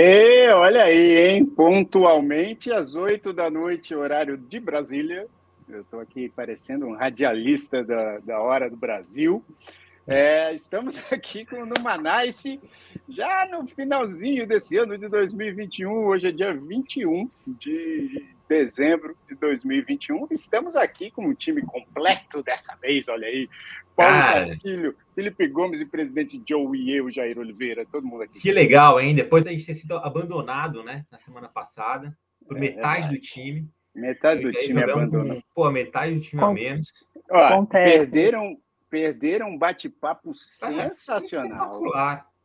E olha aí, hein? Pontualmente às oito da noite, horário de Brasília. Eu estou aqui parecendo um radialista da, da Hora do Brasil. É, estamos aqui com o Numanice, já no finalzinho desse ano de 2021. Hoje é dia 21 de dezembro de 2021. Estamos aqui com um time completo dessa vez, olha aí. Paulo Cara, Castilho, Felipe Gomes e presidente Joe e eu, Jair Oliveira, todo mundo aqui. Que legal, hein? Depois da gente ter sido abandonado, né, na semana passada, por é, metade é do time. Metade do time abandonou. Pô, metade do time Com... a menos. Ó, perderam, perderam um bate-papo sensacional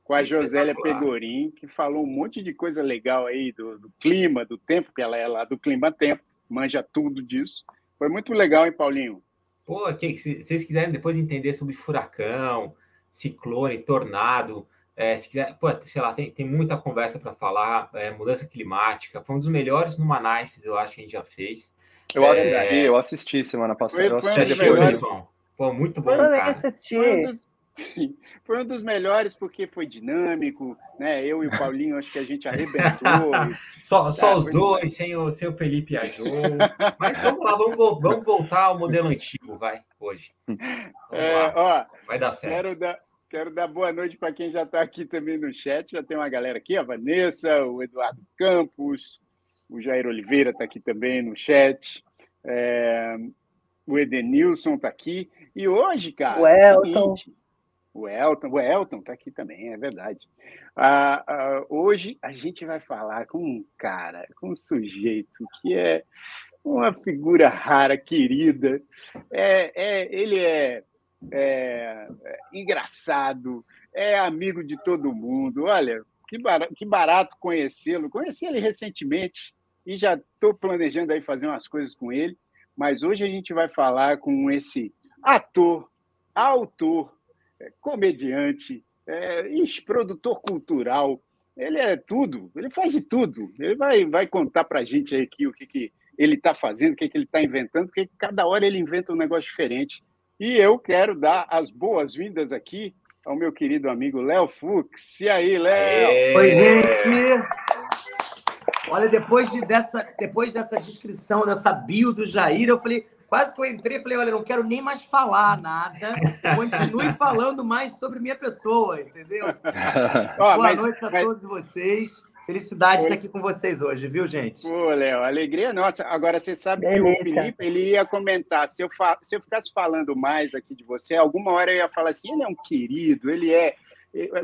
com a Josélia Pegorim, que falou um monte de coisa legal aí do, do, clima, do tempo, que ela é lá do clima tempo, manja tudo disso. Foi muito legal, hein, Paulinho? Pô, que, se vocês quiserem depois entender sobre furacão, ciclone, tornado, é, se quiser, pô, sei lá, tem, tem muita conversa para falar, é, mudança climática, foi um dos melhores no Manaus, eu acho que a gente já fez. Eu assisti, é, eu assisti semana passada. Foi, eu assisti foi depois. Pô, muito bom, eu cara. Assisti. Foi um, dos, foi um dos melhores porque foi dinâmico, né? Eu e o Paulinho, acho que a gente arrebentou. só só os dois, sem o, sem o Felipe e a Jo. Mas vamos lá, vamos, vamos voltar ao modelo antigo, vai, hoje. É, ó, vai dar certo. Quero dar, Quero dar boa noite para quem já está aqui também no chat. Já tem uma galera aqui, a Vanessa, o Eduardo Campos, o Jair Oliveira está aqui também no chat. É, o Edenilson está aqui. E hoje, cara. O Elton. Seguinte, o Elton, o Elton está aqui também, é verdade. Ah, ah, hoje a gente vai falar com um cara, com um sujeito que é uma figura rara, querida. É, é, ele é é, é engraçado, é amigo de todo mundo. Olha, que barato, que barato conhecê-lo. Conheci ele recentemente e já estou planejando aí fazer umas coisas com ele. Mas hoje a gente vai falar com esse ator, autor, comediante, é, produtor cultural. Ele é tudo, ele faz de tudo. Ele vai, vai contar para a gente aí aqui o que, que ele está fazendo, o que, que ele está inventando, porque cada hora ele inventa um negócio diferente. E eu quero dar as boas-vindas aqui ao meu querido amigo Léo Fux. E aí, Léo? Oi, gente! Olha, depois, de, dessa, depois dessa descrição, dessa bio do Jair, eu falei, quase que eu entrei, falei, olha, não quero nem mais falar nada, continue falando mais sobre minha pessoa, entendeu? Boa mas, noite a mas... todos vocês. Felicidade estar aqui com vocês hoje, viu, gente? Ô, Léo, alegria nossa. Agora, você sabe Beleza. que o Felipe ele ia comentar. Se eu, fa... se eu ficasse falando mais aqui de você, alguma hora eu ia falar assim: ele é um querido, ele é.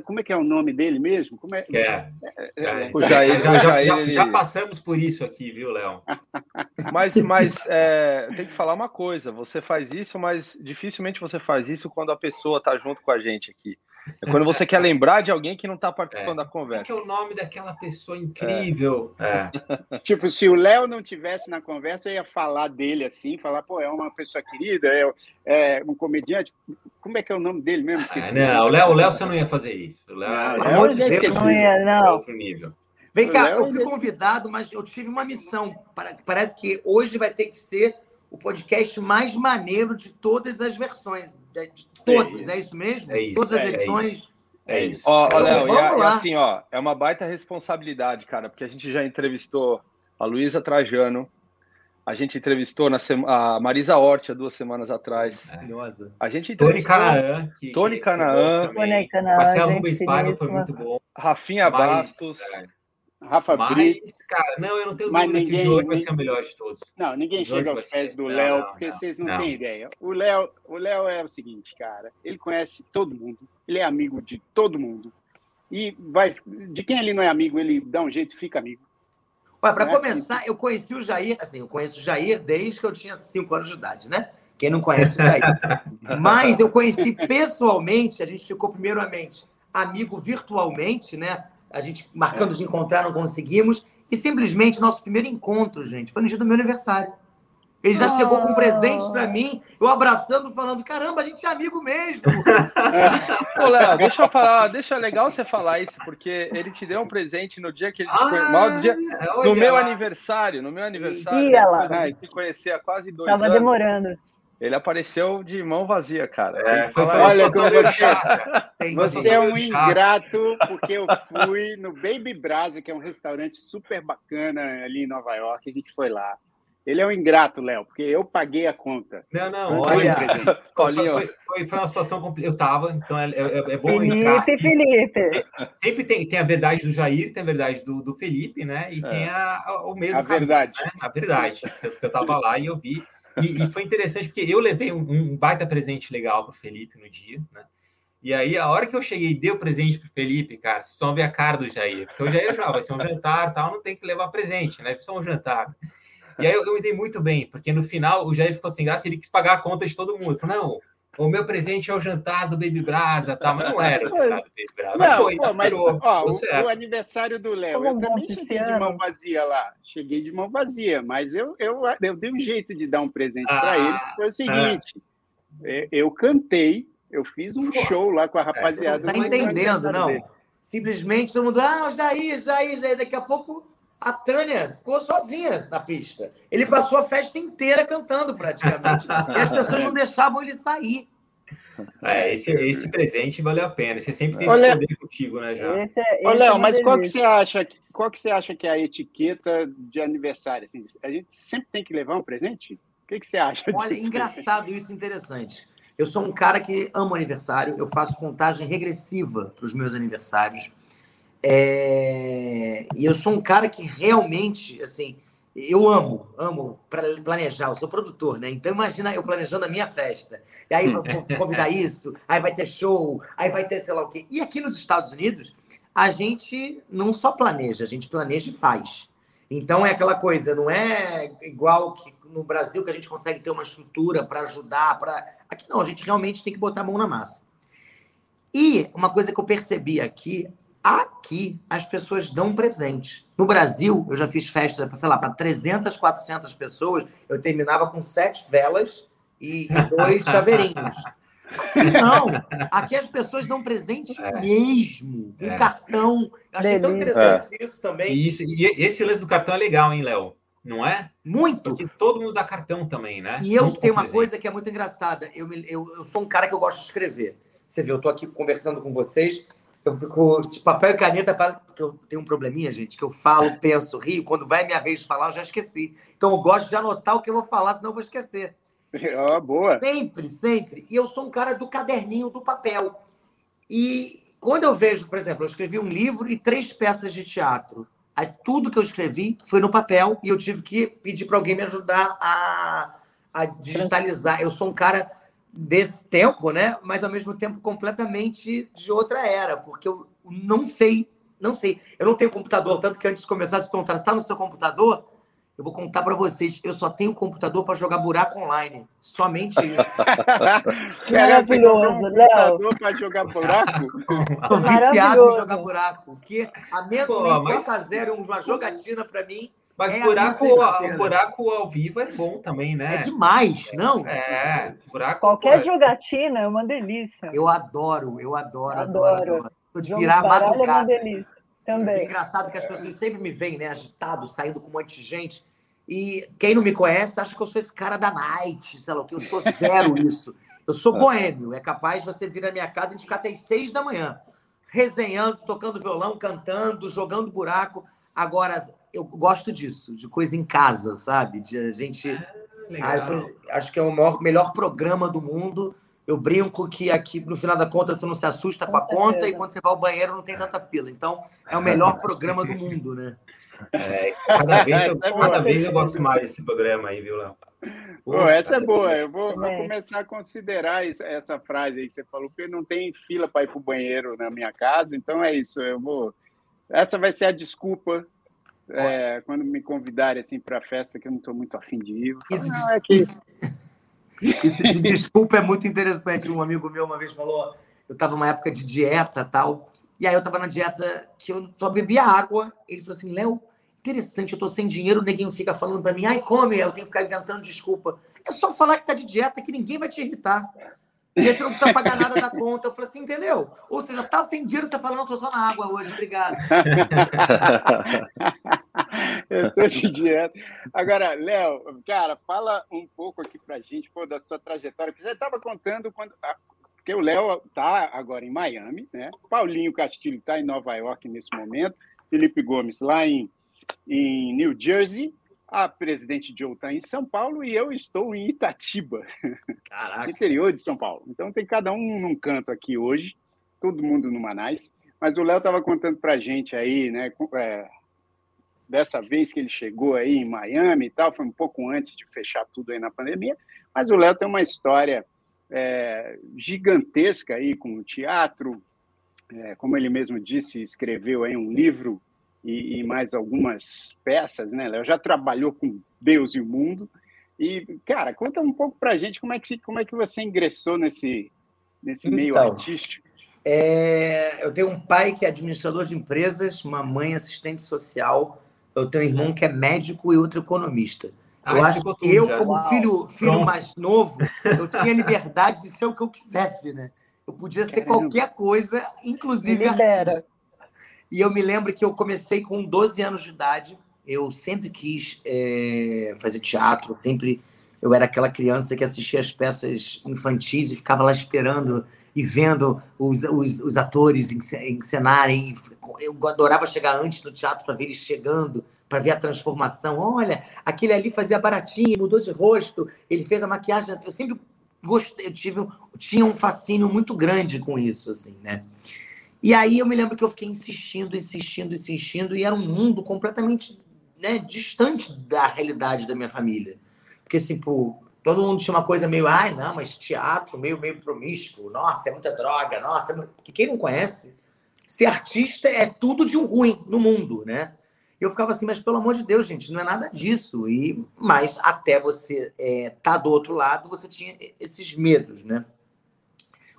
Como é que é o nome dele mesmo? Como é? é. é, é o Jair, já, já, já, já, passamos por isso aqui, viu, Léo? Mas, mas é, tem que falar uma coisa: você faz isso, mas dificilmente você faz isso quando a pessoa está junto com a gente aqui. É quando você quer lembrar de alguém que não está participando é. da conversa. que é o nome daquela pessoa incrível. É. tipo, se o Léo não tivesse na conversa, eu ia falar dele assim, falar, pô, é uma pessoa querida, é, é um comediante. Como é que é o nome dele mesmo? Esqueci. Ah, não, o Léo, o Léo você não ia fazer isso. O Léo, não, Léo, Léo de Deus, não ia, não. É outro nível. Vem cá, eu fui convidado, mas eu tive uma missão. Parece que hoje vai ter que ser o podcast mais maneiro de todas as versões de todos, é, é isso mesmo? É isso, Todas as é, edições. É isso. Ó, ó Léo, e, e assim, ó, é uma baita responsabilidade, cara, porque a gente já entrevistou a Luísa Trajano, a gente entrevistou na sema, a Marisa Hort há duas semanas atrás. Maravilhosa. A gente entrevistou Tony Canaã. Que, Tony Canaã. Marcelo Rubens Paiva foi muito bom. Rafinha Mas, Bastos. É, Rafa Mas, Brito. cara, não, eu não tenho Mas dúvida ninguém, que o vai ser o melhor de todos. Não, ninguém chega aos pés do Léo, porque não, vocês não, não, têm ideia. O Léo, o Léo é o seguinte, cara, ele conhece todo mundo, ele é amigo de todo mundo. E vai, de quem ele não é amigo, ele dá um jeito e fica amigo. Olha, para é? começar, eu conheci o Jair, assim, eu conheço o Jair desde que eu tinha 5 anos de idade, né? Quem não conhece o Jair. Mas eu conheci pessoalmente, a gente ficou primeiramente amigo virtualmente, né? A gente marcando de encontrar, não conseguimos. E simplesmente nosso primeiro encontro, gente, foi no dia do meu aniversário. Ele já oh. chegou com um presente para mim, eu abraçando, falando: caramba, a gente é amigo mesmo. Ô, Léo, deixa eu falar, deixa legal você falar isso, porque ele te deu um presente no dia que ele te ah, conheceu. Dia, no meu aniversário, no meu aniversário. Ia lá. A gente se conhecia há quase dois Tava anos. demorando. Ele apareceu de mão vazia, cara. É, olha como você, você é um ingrato, porque eu fui no Baby Brasa, que é um restaurante super bacana ali em Nova York, a gente foi lá. Ele é um ingrato, Léo, porque eu paguei a conta. Não, não, olha. Foi, foi, foi, uma situação complicada. Eu tava, então é, é, é bom Felipe, entrar. Felipe. Sempre tem, tem a verdade do Jair, tem a verdade do, do Felipe, né? E é. tem a, a, o meio A verdade. Né? A verdade. Eu, eu tava lá e eu vi. E, e foi interessante, porque eu levei um, um baita presente legal para o Felipe no dia, né? E aí, a hora que eu cheguei e dei o presente pro Felipe, cara, vocês vão ver a cara do Jair. Porque o Jair já vai ser um jantar tal, não tem que levar presente, né? Só um jantar. E aí eu, eu me dei muito bem, porque no final o Jair ficou sem graça ele quis pagar a conta de todo mundo. Falou, não, o meu presente é o jantar do Baby Brasa, tá? Mas não era o jantar do Baby Brasa. Não, mas, foi, pô, mas ó, o, o, aniversário do Léo, eu também cheguei de mão vazia lá. Cheguei de mão vazia, mas eu, eu, eu dei um jeito de dar um presente ah, para ele. Foi o seguinte: ah. eu cantei, eu fiz um show lá com a rapaziada. Não tá entendendo, não. Dele. Simplesmente todo mundo, ah, Jair, Jair, Jair. Daqui a pouco a Tânia ficou sozinha na pista. Ele passou a festa inteira cantando, praticamente. e as pessoas não deixavam ele sair. É, esse, esse presente valeu a pena. Você sempre tem Olha, esse contigo, né, já. Esse é, esse Ô, Léo, é mas qual que você acha? Qual que você acha que é a etiqueta de aniversário? Assim, a gente sempre tem que levar um presente? O que, que você acha? Olha, disso? engraçado isso, interessante. Eu sou um cara que amo aniversário. Eu faço contagem regressiva para os meus aniversários. É... E eu sou um cara que realmente, assim, eu amo, amo planejar, eu sou produtor, né? Então imagina eu planejando a minha festa. E aí vou convidar isso, aí vai ter show, aí vai ter sei lá o quê. E aqui nos Estados Unidos, a gente não só planeja, a gente planeja e faz. Então é aquela coisa, não é igual que no Brasil que a gente consegue ter uma estrutura para ajudar, para aqui não, a gente realmente tem que botar a mão na massa. E uma coisa que eu percebi aqui, Aqui, as pessoas dão um presente. No Brasil, eu já fiz festa, sei lá, para 300, 400 pessoas. Eu terminava com sete velas e, dois chaveirinhos. Aqui não. Aqui as pessoas dão presente é. mesmo. Um é. cartão. Eu achei tão interessante é. isso também. E, isso, e esse lance do cartão é legal, hein, Léo? Não é? Muito. Porque todo mundo dá cartão também, né? E eu tenho uma presente. coisa que é muito engraçada. Eu, eu, eu sou um cara que eu gosto de escrever. Você vê, eu estou aqui conversando com vocês eu fico de papel e caneta, pra... porque eu tenho um probleminha, gente, que eu falo, penso, rio. Quando vai minha vez de falar, eu já esqueci. Então eu gosto de anotar o que eu vou falar, senão eu vou esquecer. Oh, boa. Sempre, sempre. E eu sou um cara do caderninho, do papel. E quando eu vejo, por exemplo, eu escrevi um livro e três peças de teatro. Aí, tudo que eu escrevi foi no papel e eu tive que pedir para alguém me ajudar a, a digitalizar. Eu sou um cara desse tempo, né? Mas ao mesmo tempo completamente de outra era, porque eu não sei, não sei. Eu não tenho computador, tanto que antes de começar, se perguntar, está no seu computador? Eu vou contar para vocês, eu só tenho computador para jogar buraco online. Somente isso. Maravilhoso, um computador para jogar buraco? Tô viciado em jogar buraco. Porque a menos 4x0 uma jogatina para mim mas é buraco, o buraco ao vivo é bom também, né? É demais, não? É, buraco. Qualquer é... jogatina é uma delícia. Eu adoro, eu adoro, adoro, adoro. adoro. Tô de virar madrugada. É uma delícia. Também. É engraçado que as pessoas sempre me veem, né, agitado, saindo com um monte de gente. E quem não me conhece acha que eu sou esse cara da night, sei lá o que, eu sou zero isso. Eu sou é. boêmio, é capaz de você vir na minha casa e ficar até as seis da manhã, resenhando, tocando violão, cantando, jogando buraco. Agora, eu gosto disso, de coisa em casa, sabe? De a gente. Ah, acho, acho que é o maior, melhor programa do mundo. Eu brinco que aqui, no final da conta, você não se assusta com a conta e quando você vai ao banheiro não tem tanta fila. Então, é o melhor programa do mundo, né? É, cada vez, eu, é cada vez eu gosto mais desse programa aí, viu, Léo? Pô, essa é boa. Eu vou, vou, começar a considerar isso, essa frase aí que você falou, porque não tem fila para ir para o banheiro na minha casa, então é isso. Eu vou. Essa vai ser a desculpa é, quando me convidarem assim para festa que eu não estou muito afim de ir. Falo, isso, não, é que... isso, isso de desculpa é muito interessante. Um amigo meu uma vez falou, eu estava numa época de dieta tal, e aí eu estava na dieta que eu só bebia água. Ele falou assim, Léo, interessante, eu estou sem dinheiro, o neguinho fica falando para mim, ai, come, eu tenho que ficar inventando desculpa. É só falar que tá de dieta que ninguém vai te irritar. E aí você não precisa pagar nada da conta. Eu falei assim, entendeu? Ou seja, tá sem dinheiro, você fala, não, tô só na água hoje, obrigado. Eu tô de dieta. Agora, Léo, cara, fala um pouco aqui pra gente pô, da sua trajetória. Você estava contando quando. Ah, porque o Léo está agora em Miami, né? Paulinho Castilho está em Nova York nesse momento, Felipe Gomes lá em, em New Jersey, a presidente Joe está em São Paulo e eu estou em Itatiba, interior de São Paulo. Então tem cada um num canto aqui hoje, todo mundo no Manais. Mas o Léo estava contando para a gente aí, né? É, dessa vez que ele chegou aí em Miami e tal, foi um pouco antes de fechar tudo aí na pandemia. Mas o Léo tem uma história é, gigantesca aí com o teatro, é, como ele mesmo disse, escreveu aí um livro e, e mais algumas peças, né? Léo já trabalhou com Deus e o mundo. E, cara, conta um pouco para a gente como é, que, como é que você ingressou nesse, nesse então, meio artístico. É, eu tenho um pai que é administrador de empresas, uma mãe assistente social, eu tenho um irmão que é médico e outro economista. Ah, eu acho que eu, já. como Uau. filho, filho mais novo, eu tinha liberdade de ser o que eu quisesse, né? Eu podia ser Caramba. qualquer coisa, inclusive artista. E eu me lembro que eu comecei com 12 anos de idade. Eu sempre quis é, fazer teatro, sempre. Eu era aquela criança que assistia as peças infantis e ficava lá esperando e vendo os, os, os atores encenarem. Eu adorava chegar antes no teatro para ver eles chegando, para ver a transformação. Olha, aquele ali fazia baratinho, mudou de rosto, ele fez a maquiagem. Eu sempre gostei, eu tive, tinha um fascínio muito grande com isso, assim, né? E aí eu me lembro que eu fiquei insistindo, insistindo, insistindo, e era um mundo completamente né, distante da realidade da minha família. Porque, assim, pô, todo mundo tinha uma coisa meio, ai, não, mas teatro meio, meio promíscuo, nossa, é muita droga, nossa, é porque quem não conhece, ser artista é tudo de um ruim no mundo, né? Eu ficava assim, mas pelo amor de Deus, gente, não é nada disso. E Mas até você é, tá do outro lado, você tinha esses medos, né?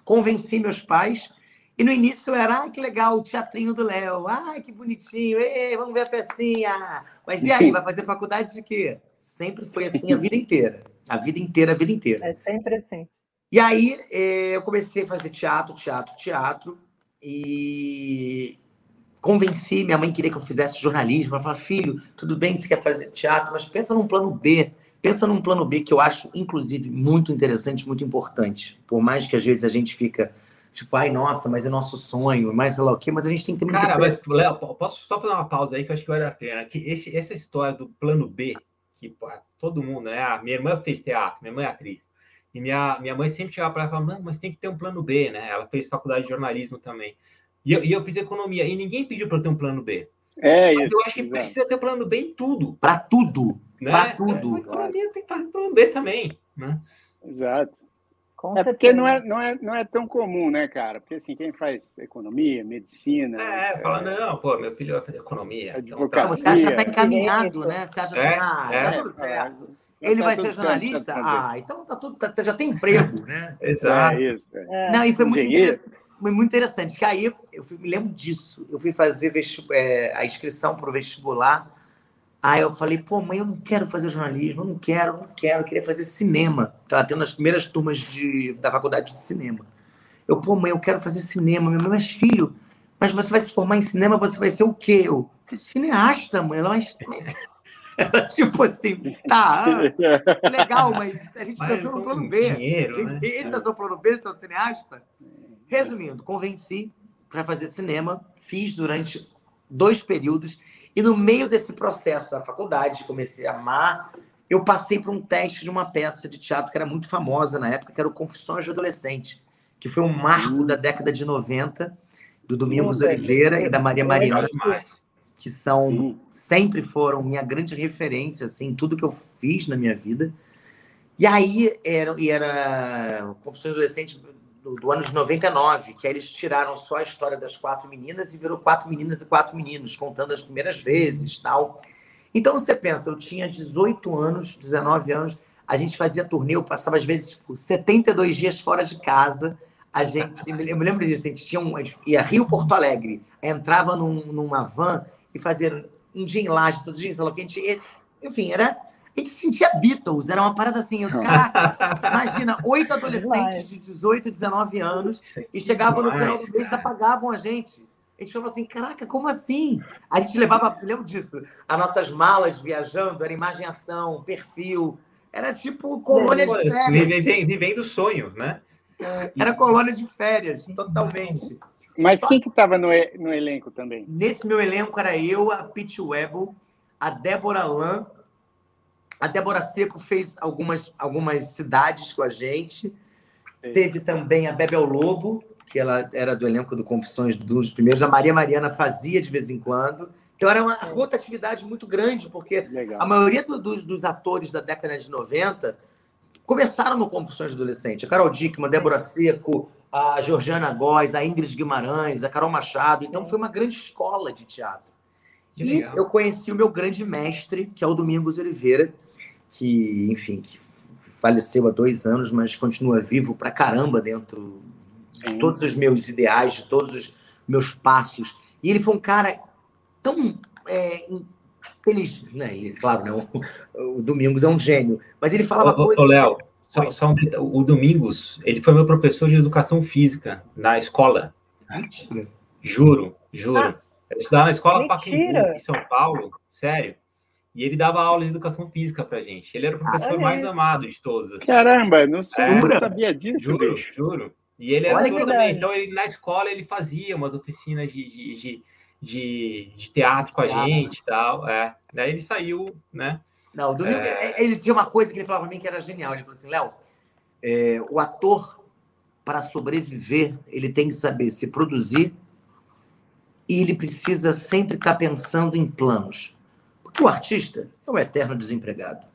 Convenci meus pais e no início era, ah, que legal, o teatrinho do Léo. Ai, que bonitinho. Ei, vamos ver a pecinha. Mas e aí, vai fazer faculdade de quê? Sempre foi assim a vida inteira. A vida inteira, a vida inteira. É sempre assim. E aí eh, eu comecei a fazer teatro, teatro, teatro. E convenci, minha mãe queria que eu fizesse jornalismo. Ela falou, filho, tudo bem, você quer fazer teatro, mas pensa num plano B. Pensa num plano B que eu acho, inclusive, muito interessante, muito importante. Por mais que às vezes a gente fica Tipo, ai, nossa, mas é nosso sonho, mais sei lá o quê, mas a gente tem que ter muito. Cara, mas, Léo, posso só fazer uma pausa aí que eu acho que vale a pena. Que esse, essa história do plano B, que pô, todo mundo, né? A minha irmã fez teatro, minha mãe é atriz. E minha, minha mãe sempre chegava para ela e falava, mano, mas tem que ter um plano B, né? Ela fez faculdade de jornalismo também. E eu, e eu fiz economia, e ninguém pediu para eu ter um plano B. É mas isso. Eu acho que exato. precisa ter um plano B em tudo. Para tudo. Né? Para tudo. É, a economia tem que fazer plano B também. Né? Exato. Com é certeza. porque não é, não, é, não é tão comum, né, cara? Porque assim, quem faz economia, medicina. É, é fala, não, pô, meu filho vai fazer economia. Advocacia. Então, você acha que está encaminhado, né? Você acha assim, é, ah, tá é, tudo certo. Ele tá vai ser jornalista? Certo, tá ah, então tá tudo, tá, já tem emprego, né? Exato. É isso, é. Não, e foi muito interessante, foi muito interessante. Que aí eu fui, me lembro disso. Eu fui fazer é, a inscrição para o vestibular Aí eu falei, pô, mãe, eu não quero fazer jornalismo, eu não quero, não quero, eu queria fazer cinema. Estava tendo as primeiras turmas de, da faculdade de cinema. Eu, pô, mãe, eu quero fazer cinema. Minha mãe, mas filho, mas você vai se formar em cinema, você vai ser o quê? Eu, cineasta, mãe. Ela, mas, mas... Ela, tipo assim, tá, ah, legal, mas a gente mas pensou no plano B. Dinheiro, né? Esse é o seu plano B, seu cineasta? Resumindo, convenci para fazer cinema, fiz durante dois períodos, e no meio desse processo da faculdade, comecei a amar, eu passei por um teste de uma peça de teatro que era muito famosa na época, que era o Confissões de Adolescente, que foi um marco uhum. da década de 90, do Domingos Sim, Oliveira e da Maria Mariana, que são Sim. sempre foram minha grande referência assim, em tudo que eu fiz na minha vida. E aí era, e era Confissões de Adolescente do, do ano de 99, que aí eles tiraram só a história das quatro meninas e virou quatro meninas e quatro meninos, contando as primeiras vezes tal. Então você pensa, eu tinha 18 anos, 19 anos, a gente fazia turnê, eu passava às vezes tipo, 72 dias fora de casa. A gente, eu me lembro disso, a gente tinha um, a gente ia Rio Porto Alegre, entrava num, numa van e fazia um dia em laje, todo dia, que a gente, enfim, era a gente se sentia Beatles, era uma parada assim, caraca, imagina, oito adolescentes de 18, 19 anos, e chegavam no final do mês e pagavam a gente. A gente falava assim, caraca, como assim? A gente levava, lembro disso, as nossas malas viajando, era imagem ação, perfil, era tipo colônia de férias. Vivendo o sonho, né? É, era colônia de férias, totalmente. Mas Só... quem que estava no, no elenco também? Nesse meu elenco era eu, a Pete Webel, a Débora Lan. A Débora Seco fez algumas, algumas cidades com a gente. Sim. Teve também a Bebel Lobo, que ela era do elenco do Confissões dos primeiros. A Maria Mariana fazia de vez em quando. Então era uma rotatividade muito grande, porque Legal. a maioria do, dos, dos atores da década de 90 começaram no Confissões do Adolescente. A Carol Dickman, a Débora Seco, a Georgiana Góes, a Ingrid Guimarães, a Carol Machado. Então foi uma grande escola de teatro. Que e legal. eu conheci o meu grande mestre, que é o Domingos Oliveira, que, enfim, que faleceu há dois anos, mas continua vivo pra caramba dentro de todos os meus ideais, de todos os meus passos. E ele foi um cara tão é, inteligente, né? Ele, claro, não, o Domingos é um gênio, mas ele falava ô, coisas... Ô, Léo, só, só um, o Domingos, ele foi meu professor de educação física na escola. Mentira. Juro, juro. Ah, eu estudava na escola Pacaembu, em São Paulo, sério. E ele dava aula de educação física pra gente. Ele era o professor ah, mais amado de todos. Assim. Caramba, não, sou, é, não sabia disso. Juro, bicho. juro. E ele era também. Então, ele, na escola, ele fazia umas oficinas de, de, de, de, de teatro com a gente e tal. É. Daí ele saiu, né? Não, Domingo, é... é ele tinha uma coisa que ele falava para mim que era genial. Ele falou assim, Léo, é, o ator, para sobreviver, ele tem que saber se produzir e ele precisa sempre estar tá pensando em planos. Porque o artista é um eterno desempregado.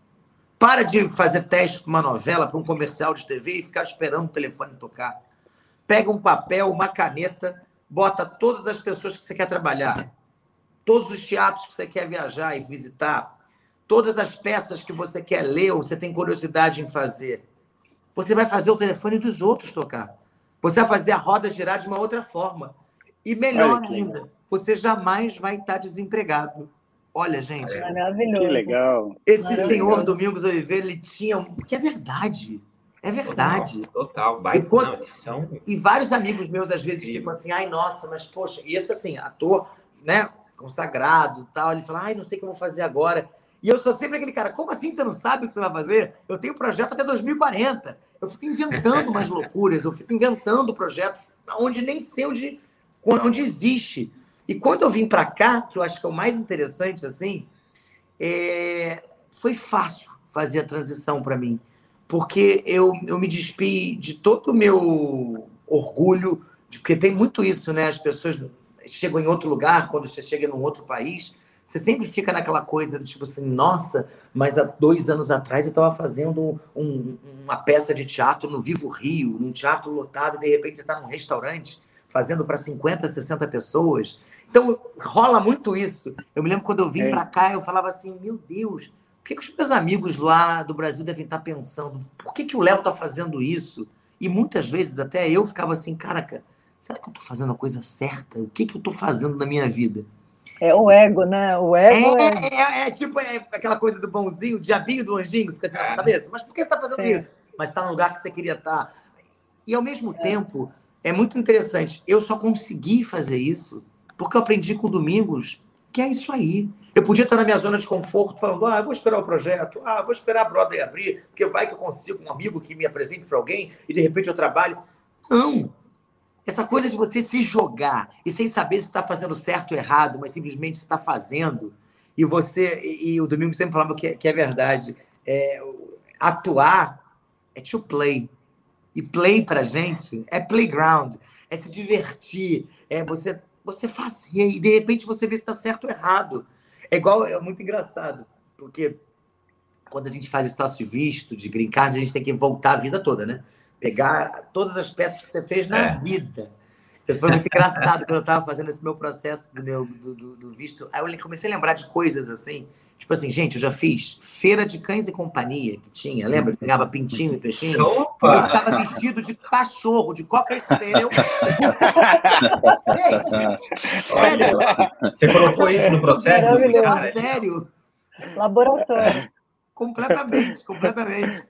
Para de fazer teste para uma novela, para um comercial de TV e ficar esperando o telefone tocar. Pega um papel, uma caneta, bota todas as pessoas que você quer trabalhar, todos os teatros que você quer viajar e visitar, todas as peças que você quer ler ou você tem curiosidade em fazer. Você vai fazer o telefone dos outros tocar. Você vai fazer a roda girar de uma outra forma. E melhor ainda, você jamais vai estar desempregado. Olha, gente. É maravilhoso. Que legal. Esse maravilhoso. senhor Domingos Oliveira, ele tinha. Porque é verdade. É verdade. Total, total. Enquanto... Não, são... E vários amigos meus, às vezes, Sim. ficam assim, ai, nossa, mas poxa, e isso assim, ator, né? Consagrado e tal. Ele fala, ai, não sei o que eu vou fazer agora. E eu sou sempre aquele cara, como assim você não sabe o que você vai fazer? Eu tenho projeto até 2040. Eu fico inventando umas loucuras, eu fico inventando projetos onde nem sei onde, onde existe. E quando eu vim para cá, que eu acho que é o mais interessante, assim, é... foi fácil fazer a transição para mim. Porque eu, eu me despi de todo o meu orgulho, porque tem muito isso, né? As pessoas chegam em outro lugar, quando você chega num outro país, você sempre fica naquela coisa do tipo assim, nossa, mas há dois anos atrás eu estava fazendo um, uma peça de teatro no Vivo Rio, num teatro lotado, e de repente você está num restaurante fazendo para 50, 60 pessoas. Então rola muito isso. Eu me lembro quando eu vim é. para cá, eu falava assim, meu Deus, o que, que os meus amigos lá do Brasil devem estar tá pensando? Por que, que o Léo está fazendo isso? E muitas vezes até eu ficava assim, caraca, será que eu estou fazendo a coisa certa? O que, que eu estou fazendo na minha vida? É o ego, né? O ego é, é... é, é tipo é aquela coisa do bonzinho, o diabinho do anjinho, fica assim na sua cabeça. Mas por que você está fazendo isso? Mas está no lugar que você queria estar. Tá. E ao mesmo tempo, é muito interessante. Eu só consegui fazer isso porque eu aprendi com o Domingos que é isso aí. Eu podia estar na minha zona de conforto falando, ah, vou esperar o projeto, ah, vou esperar a Brother abrir, porque vai que eu consigo um amigo que me apresente para alguém e de repente eu trabalho. Não, essa coisa de você se jogar e sem saber se está fazendo certo ou errado, mas simplesmente está fazendo. E você, e, e, o Domingo sempre falava que, que é verdade, é, atuar é to play. E play para gente é playground, é se divertir, é você, você fazer e de repente você vê se está certo ou errado. É igual, é muito engraçado, porque quando a gente faz esse troço de visto, de green card, a gente tem que voltar a vida toda, né? pegar todas as peças que você fez na é. vida. Foi muito engraçado quando eu estava fazendo esse meu processo do meu do, do, do, visto. Aí eu comecei a lembrar de coisas assim. Tipo assim, gente, eu já fiz feira de cães e companhia que tinha. Lembra? Você ganhava pintinho e peixinho? Opa! Eu estava vestido de cachorro, de cocker spaniel. gente, sério. Você colocou isso no processo? Sério? Laboratório. Completamente, completamente.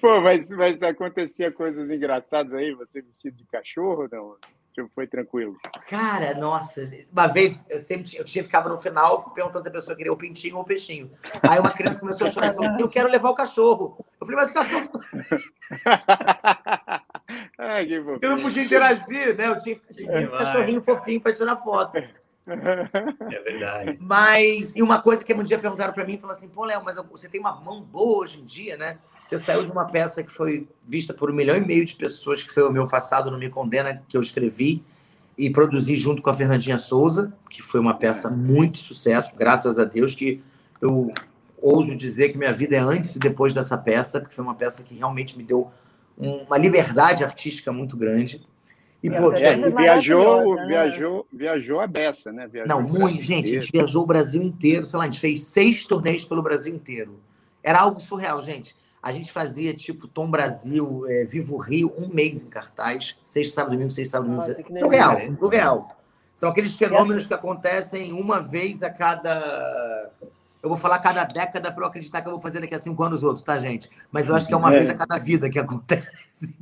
Pô, mas, mas acontecia coisas engraçadas aí, você vestido de cachorro, não? Tipo, foi tranquilo? Cara, nossa, uma vez eu sempre tinha, eu tinha, ficava no final perguntando se a pessoa queria o pintinho ou o peixinho. Aí uma criança começou a chorar e falou: Eu quero levar o cachorro. Eu falei, mas o cachorro. Ai, eu não podia interagir, né? Eu tinha, tinha esse cachorrinho fofinho para tirar foto. É verdade. Mas, e uma coisa que um dia perguntaram para mim, falaram assim, pô, Léo, mas você tem uma mão boa hoje em dia, né? Você saiu de uma peça que foi vista por um milhão e meio de pessoas, que foi o meu passado não me condena, que eu escrevi e produzi junto com a Fernandinha Souza, que foi uma peça muito sucesso, graças a Deus, que eu ouso dizer que minha vida é antes e depois dessa peça, porque foi uma peça que realmente me deu uma liberdade artística muito grande. E, pô, é, é viajou, né? viajou, viajou a beça, né? Viajou Não, muito, gente, a gente viajou o Brasil inteiro, sei lá, a gente fez seis turnês pelo Brasil inteiro. Era algo surreal, gente. A gente fazia tipo Tom Brasil, é, Vivo Rio, um mês em cartaz, seis sábado domingo, seis sábado domingo. Ah, surreal, surreal. São aqueles fenômenos que acontecem uma vez a cada eu vou falar cada década para eu acreditar que eu vou fazer daqui a cinco anos outro, tá, gente? Mas eu acho que é uma é. vez a cada vida que acontece.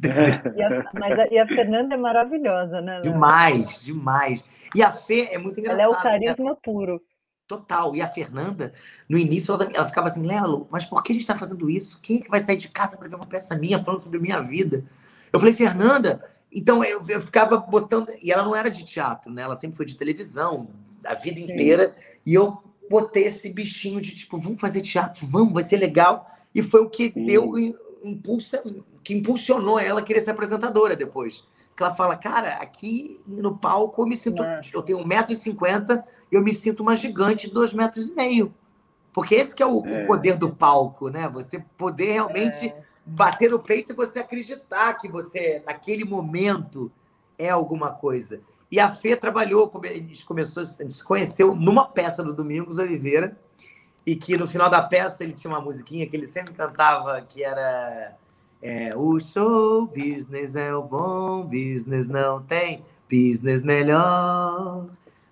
E a, mas a, e a Fernanda é maravilhosa, né? Demais, demais. E a Fê é muito engraçada. Ela é o carisma né? puro. Total. E a Fernanda, no início, ela, ela ficava assim, Lelo, mas por que a gente está fazendo isso? Quem é que vai sair de casa para ver uma peça minha falando sobre a minha vida? Eu falei, Fernanda, então eu, eu ficava botando. E ela não era de teatro, né? Ela sempre foi de televisão, a vida inteira. Sim. E eu botei esse bichinho de tipo, vamos fazer teatro, vamos, vai ser legal. E foi o que Sim. deu impulsa, que impulsionou ela a querer ser apresentadora depois. Que ela fala, cara, aqui no palco eu me sinto. É. Eu tenho 1,50m e eu me sinto uma gigante de 2,5 metros. e meio. Porque esse que é o, é. o, poder do palco, né? Você poder realmente é. bater no peito e você acreditar que você, naquele momento, é alguma coisa. E a Fê trabalhou, a gente começou, a gente se conheceu numa peça do Domingos Oliveira, e que no final da peça ele tinha uma musiquinha que ele sempre cantava, que era é, o show business é o bom business, não tem business melhor.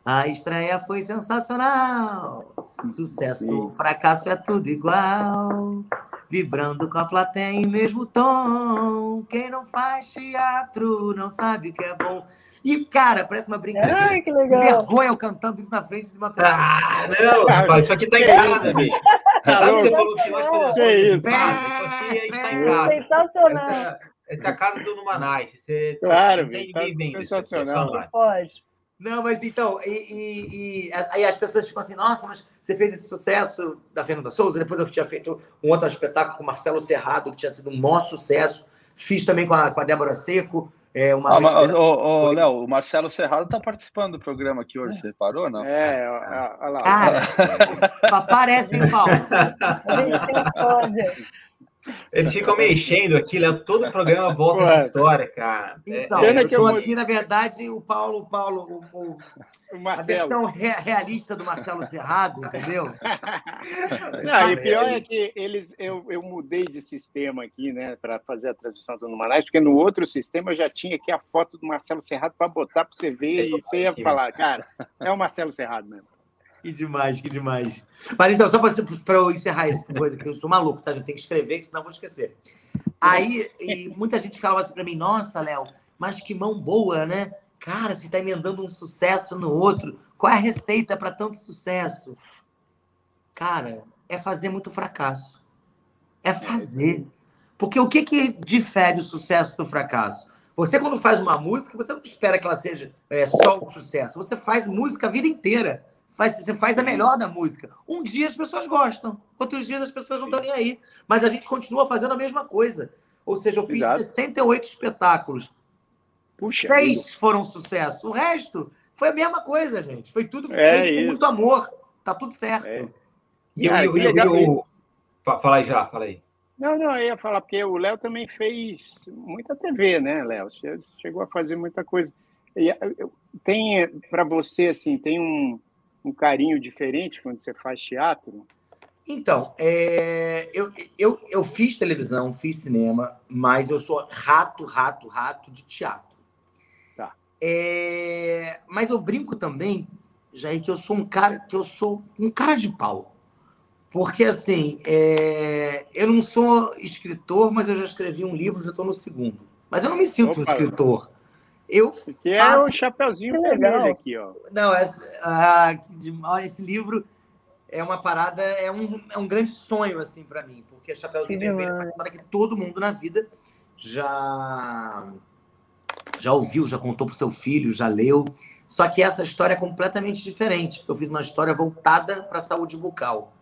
A estreia foi sensacional. Sucesso, fracasso é tudo igual. Vibrando com a plateia em mesmo tom. Quem não faz teatro não sabe o que é bom. E, cara, parece uma brincadeira. Ai, que legal. Vergonha eu cantando isso na frente de uma pessoa. Ah, não, rapaz, isso aqui tá em casa, bicho. Sabe você falou que nós fazemos que isso? Isso aqui é, está em casa. Sensacional. Essa, essa é a casa do Numanais. Você claro, bicho. Sensacional. Pode. Não, mas então, e, e, e, aí as pessoas ficam assim, nossa, mas você fez esse sucesso da Fernanda Souza, depois eu tinha feito um outro espetáculo com o Marcelo Serrado, que tinha sido um maior sucesso, fiz também com a, com a Débora Seco, é, uma ah, mas, ô, Léo, o Marcelo Serrado está participando do programa aqui hoje, você reparou, não? É, olha lá. Cara, aparece, Paulo. Eles ficam mexendo aqui, Léo. Todo o programa volta Ué. essa história, cara. Então, é, eu estou aqui, na verdade, o Paulo, o Paulo, o, o a versão re realista do Marcelo Serrado, entendeu? Não, e pior é que eles, eu, eu mudei de sistema aqui, né, para fazer a transmissão do Numanais, porque no outro sistema eu já tinha aqui a foto do Marcelo Serrado para botar para você ver e você ia falar, cara, é o Marcelo Serrado mesmo. Que demais, que demais. Mas então, só para eu encerrar essa coisa, que eu sou maluco, tá? Eu tenho que escrever, senão eu vou esquecer. Aí, muita gente falava assim para mim, nossa, Léo, mas que mão boa, né? Cara, você está emendando um sucesso no outro. Qual é a receita para tanto sucesso? Cara, é fazer muito fracasso. É fazer. Porque o que, que difere o sucesso do fracasso? Você, quando faz uma música, você não espera que ela seja é, só um sucesso. Você faz música a vida inteira. Faz, você faz a melhor da música. Um dia as pessoas gostam, outros dias as pessoas não estão nem aí. Mas a gente continua fazendo a mesma coisa. Ou seja, eu fiz Exato. 68 espetáculos. Puxa, Seis amigo. foram um sucesso. O resto foi a mesma coisa, gente. Foi tudo é feito com muito amor. Tá tudo certo. É. E, ah, eu, eu, eu, eu, Fala aí já, fala aí. Não, não, eu ia falar, porque o Léo também fez muita TV, né, Léo? Chegou a fazer muita coisa. Tem, para você, assim, tem um, um carinho diferente quando você faz teatro? Então, é, eu, eu, eu fiz televisão, fiz cinema, mas eu sou rato, rato, rato de teatro. Tá. É, mas eu brinco também, Jair, que eu sou um cara que eu sou um cara de pau. Porque, assim, é, eu não sou escritor, mas eu já escrevi um livro, já estou no segundo. Mas eu não me sinto Opa, um escritor. Eu que faço... é o chapeuzinho vermelho aqui, ó. Não, essa, ah, esse livro é uma parada, é um, é um grande sonho, assim, para mim, porque a Chapeuzinho que Vermelho é uma parada que todo mundo na vida já, já ouviu, já contou pro seu filho, já leu. Só que essa história é completamente diferente, porque eu fiz uma história voltada para a saúde bucal.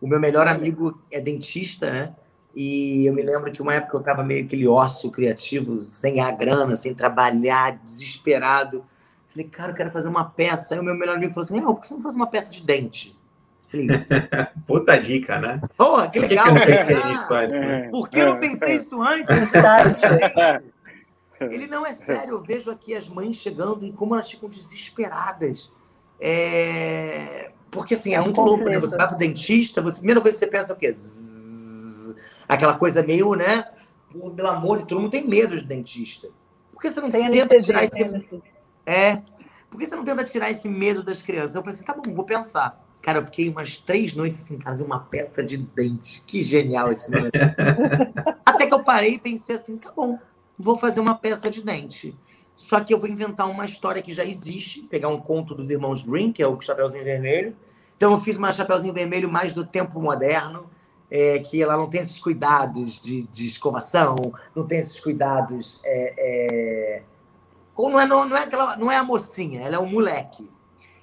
O meu melhor amigo é dentista, né? E eu me lembro que uma época eu estava meio aquele ócio criativo, sem a grana, sem trabalhar, desesperado. Falei, cara, eu quero fazer uma peça. Aí o meu melhor amigo falou assim: Léo, por que você não faz uma peça de dente? Puta dica, né? Porra, que legal. Por que eu não pensei nisso antes? Né? Por que eu não pensei isso antes? Ele não é sério. Eu vejo aqui as mães chegando e como elas ficam desesperadas. É... Porque assim, é, é muito louco, né? Você vai pro dentista, você... a primeira coisa que você pensa é o quê? Zzz... Aquela coisa meio, né? Pelo amor de todo mundo tem medo de dentista. Por que você não tem tenta tirar esse. É. Por que você não tenta tirar esse medo das crianças? Eu falei assim, tá bom, vou pensar. Cara, eu fiquei umas três noites assim, casa uma peça de dente. Que genial esse momento. Até que eu parei e pensei assim, tá bom, vou fazer uma peça de dente. Só que eu vou inventar uma história que já existe, pegar um conto dos irmãos Green, que é o Chapeuzinho Vermelho. Então eu fiz uma Chapeuzinho Vermelho mais do tempo moderno, é, que ela não tem esses cuidados de, de escovação, não tem esses cuidados. É, é... Não, é, não, é aquela, não é a mocinha, ela é um moleque.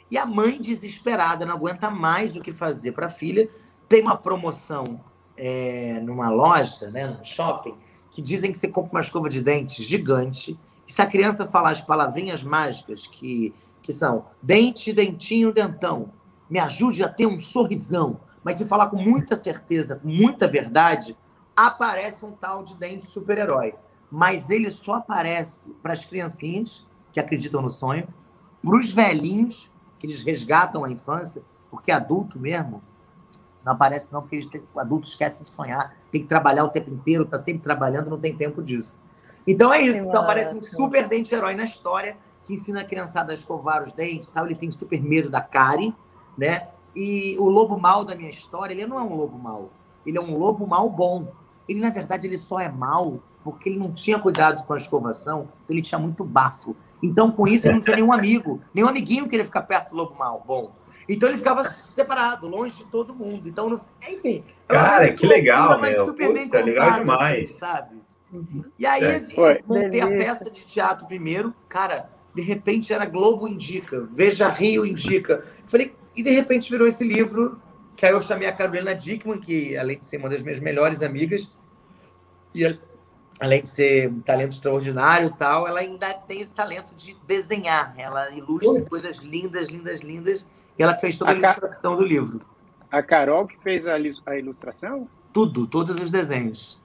E a mãe, desesperada, não aguenta mais do que fazer para a filha, tem uma promoção é, numa loja, né, no shopping, que dizem que você compra uma escova de dente gigante. E se a criança falar as palavrinhas mágicas que, que são dente, dentinho, dentão, me ajude a ter um sorrisão. Mas se falar com muita certeza, com muita verdade, aparece um tal de dente super-herói. Mas ele só aparece para as criancinhas que acreditam no sonho, para os velhinhos que eles resgatam a infância, porque adulto mesmo não aparece não, porque eles têm, adulto esquece de sonhar, tem que trabalhar o tempo inteiro, está sempre trabalhando, não tem tempo disso. Então é isso. Então aparece um super dente herói na história que ensina a criançada a escovar os dentes, tal. Ele tem super medo da cárie, né? E o lobo mal da minha história, ele não é um lobo mal. Ele é um lobo mal bom. Ele na verdade ele só é mal porque ele não tinha cuidado com a escovação, então ele tinha muito bafo. Então, com isso, ele não tinha nenhum amigo, nenhum amiguinho queria ficar perto do lobo mal. Bom, então ele ficava separado, longe de todo mundo. Então, no... enfim. Cara, que legal, meu. Super Puta, bem contado, legal demais. Assim, sabe? E aí, é. assim, eu montei a peça de teatro primeiro. Cara, de repente era Globo Indica, Veja Rio Indica. Falei, e de repente virou esse livro, que aí eu chamei a Carolina Dickman, que além de ser uma das minhas melhores amigas, e além de ser um talento extraordinário tal, ela ainda tem esse talento de desenhar. Ela ilustra Ups. coisas lindas, lindas, lindas. E ela fez toda a, a ilustração do livro. A Carol que fez a, a ilustração? Tudo, todos os desenhos.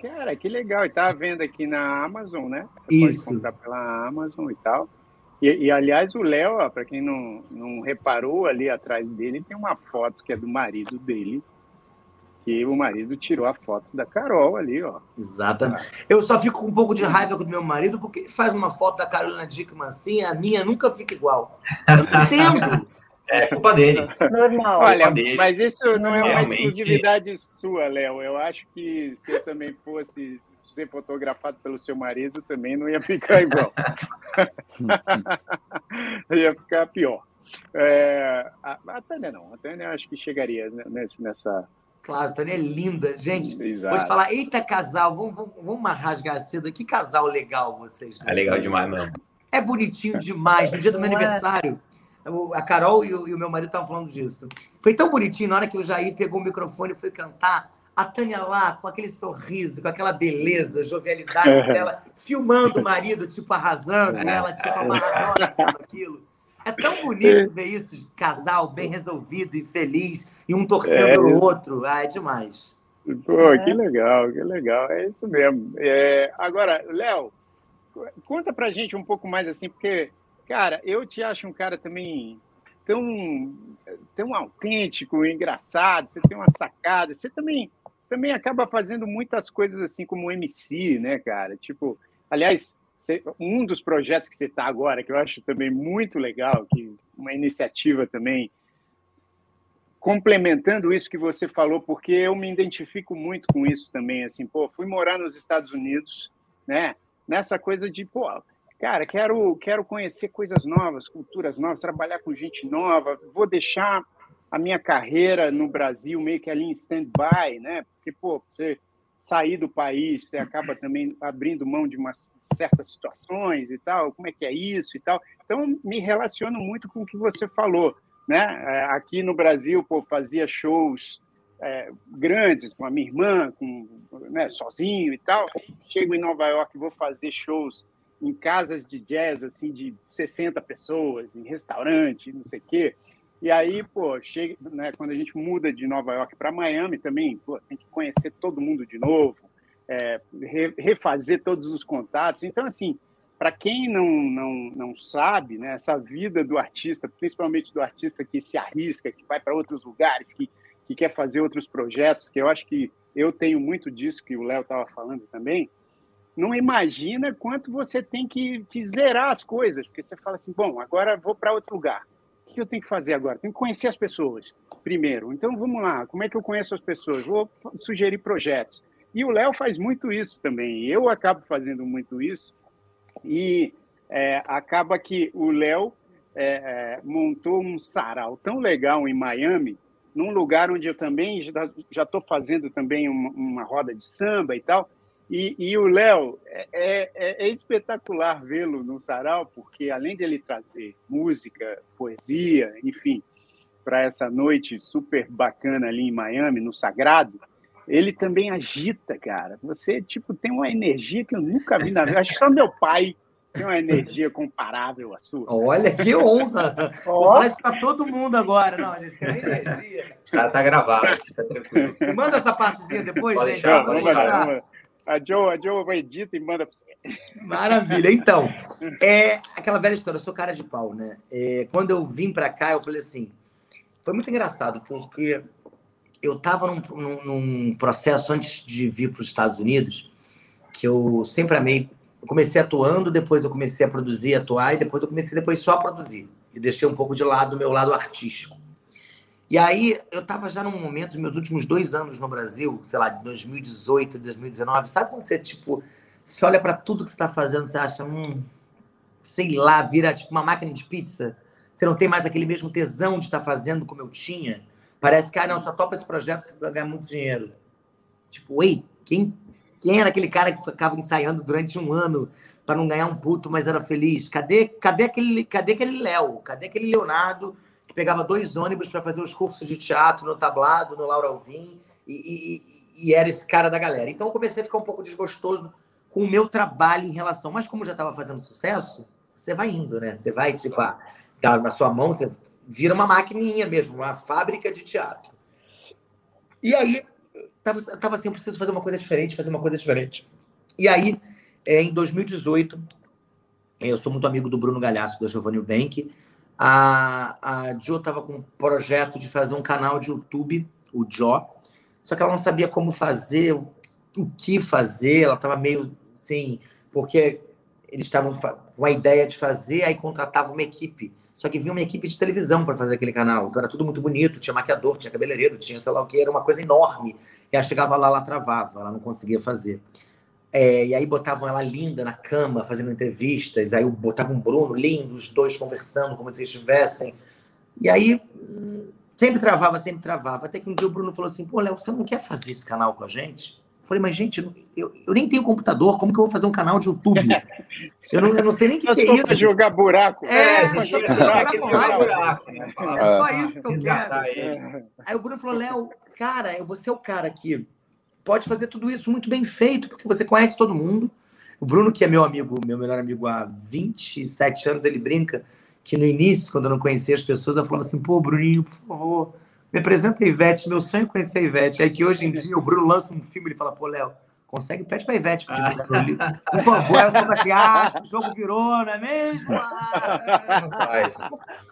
Cara, que legal. E tá vendo aqui na Amazon, né? Você Isso. pode comprar pela Amazon e tal. E, e aliás, o Léo, para quem não, não reparou ali atrás dele, tem uma foto que é do marido dele, que o marido tirou a foto da Carol ali, ó. Exatamente. Eu só fico com um pouco de raiva com o meu marido porque ele faz uma foto da Carolina Dickman assim, a minha nunca fica igual. Eu não entendo. É culpa dele. Normal. Olha, dele. mas isso não é uma Realmente... exclusividade sua, Léo. Eu acho que se eu também fosse ser fotografado pelo seu marido, também não ia ficar igual. ia ficar pior. É, a, a Tânia não. A Tânia acho que chegaria nessa Claro, Tânia é linda. Gente, Exato. te falar, eita casal, vamos, vamos, vamos rasgar cedo. Que casal legal vocês. É legal demais, mano. É bonitinho demais. No dia do meu aniversário, a Carol e o, e o meu marido estavam falando disso. Foi tão bonitinho, na hora que o Jair pegou o microfone e foi cantar, a Tânia lá, com aquele sorriso, com aquela beleza, jovialidade dela, filmando o marido, tipo, arrasando, e ela, tipo, amarradona, aquilo. É tão bonito ver isso, casal bem resolvido e feliz, e um torcendo é, o outro. Ah, é demais. Pô, é. que legal, que legal. É isso mesmo. É, agora, Léo, conta pra gente um pouco mais assim, porque, cara, eu te acho um cara também tão, tão autêntico, engraçado, você tem uma sacada, você também, também acaba fazendo muitas coisas assim como MC, né, cara? Tipo, aliás, um dos projetos que você está agora, que eu acho também muito legal, que uma iniciativa também complementando isso que você falou, porque eu me identifico muito com isso também, assim, pô, fui morar nos Estados Unidos, né? Nessa coisa de, pô, cara, quero, quero conhecer coisas novas, culturas novas, trabalhar com gente nova, vou deixar a minha carreira no Brasil meio que ali em stand-by, né? Porque, pô, você sair do país, você acaba também abrindo mão de umas certas situações e tal, como é que é isso e tal. Então, me relaciono muito com o que você falou, né? É, aqui no Brasil, pô, fazia shows é, grandes com a minha irmã, com, né, sozinho e tal. Chego em Nova York, vou fazer shows em casas de jazz, assim, de 60 pessoas, em restaurante, não sei o quê. E aí, pô, chega, né, quando a gente muda de Nova York para Miami também, pô, tem que conhecer todo mundo de novo, é, refazer todos os contatos. Então, assim, para quem não, não, não sabe, né, essa vida do artista, principalmente do artista que se arrisca, que vai para outros lugares, que, que quer fazer outros projetos, que eu acho que eu tenho muito disso que o Léo estava falando também, não imagina quanto você tem que, que zerar as coisas, porque você fala assim, bom, agora vou para outro lugar que eu tenho que fazer agora? Tenho que conhecer as pessoas primeiro. Então, vamos lá. Como é que eu conheço as pessoas? Vou sugerir projetos. E o Léo faz muito isso também. Eu acabo fazendo muito isso. E é, acaba que o Léo é, é, montou um sarau tão legal em Miami, num lugar onde eu também já estou fazendo também uma, uma roda de samba e tal. E, e o Léo, é, é, é, espetacular vê-lo no sarau, porque além dele trazer música, poesia, enfim, para essa noite super bacana ali em Miami, no Sagrado, ele também agita, cara. Você, tipo, tem uma energia que eu nunca vi na vida. Acho que só meu pai tem uma energia comparável à sua. Olha, que honra! Vou falar isso para todo mundo agora. Não, a gente tem energia. Cara, tá gravado, fica tranquilo. Manda essa partezinha depois, Pode gente. Deixar, vamos, vamos, a Joe, a Joe edita e manda para você. Maravilha. Então, é aquela velha história, eu sou cara de pau, né? É, quando eu vim para cá, eu falei assim, foi muito engraçado, porque eu estava num, num, num, processo antes de vir para os Estados Unidos, que eu sempre amei. Eu comecei atuando, depois eu comecei a produzir, atuar, e depois eu comecei depois só a produzir. E deixei um pouco de lado o meu lado artístico. E aí eu estava já num momento, meus últimos dois anos no Brasil, sei lá, de 2018, 2019, sabe quando você, tipo, você olha para tudo que você está fazendo, você acha, hum, sei lá, vira tipo uma máquina de pizza, você não tem mais aquele mesmo tesão de estar tá fazendo como eu tinha. Parece que, ah, não, só topa esse projeto, vai ganhar muito dinheiro. Tipo, ei, quem, quem era aquele cara que ficava ensaiando durante um ano para não ganhar um puto, mas era feliz? Cadê, cadê aquele, cadê aquele Léo? Cadê aquele Leonardo pegava dois ônibus para fazer os cursos de teatro no Tablado, no Laura Alvim, e, e, e, era esse cara da galera. Então eu comecei a ficar um pouco desgostoso com o meu trabalho em relação. Mas como já estava fazendo sucesso, você vai indo, né? Você vai, tipo, ah, tá na sua mão, você vira uma maquininha mesmo, uma fábrica de teatro. E aí, tava, tava assim, eu preciso fazer uma coisa diferente, fazer uma coisa diferente. E aí, é, em 2018, eu sou muito amigo do Bruno Galhaço, da Giovanni Bank, a, a Jo estava com um projeto de fazer um canal de YouTube, o Jo, só que ela não sabia como fazer, o, o que fazer, ela estava meio assim, porque eles estavam com a ideia de fazer, aí contratava uma equipe. Só que vinha uma equipe de televisão para fazer aquele canal. Então era tudo muito bonito, tinha maquiador, tinha cabeleireiro, tinha sei lá o que, era uma coisa enorme. E ela chegava lá, ela travava, ela não conseguia fazer. É, e aí botavam ela linda na cama, fazendo entrevistas, aí botavam um Bruno lindo, os dois conversando como se estivessem. E aí hum, sempre travava, sempre travava. Até que um dia o Bruno falou assim: pô, Léo, você não quer fazer esse canal com a gente? Eu falei, mas gente, eu, eu nem tenho computador, como que eu vou fazer um canal de YouTube? Eu não, eu não sei nem o que, que é isso. jogar buraco. É, é, jogar buraco, buraco, buraco, né? é só isso que eu quero. Aí o Bruno falou, Léo, cara, eu vou ser o cara aqui pode fazer tudo isso muito bem feito, porque você conhece todo mundo. O Bruno, que é meu amigo, meu melhor amigo há 27 anos, ele brinca que no início, quando eu não conhecia as pessoas, eu falava assim: pô, Bruninho, por favor, me apresenta a Ivete, meu sonho é conhecer a Ivete. Aí que hoje em dia o Bruno lança um filme, ele fala: pô, Léo, consegue, pede para a Ivete divulgar meu livro. Por favor, ela fala assim: ah, o jogo virou, não é mesmo?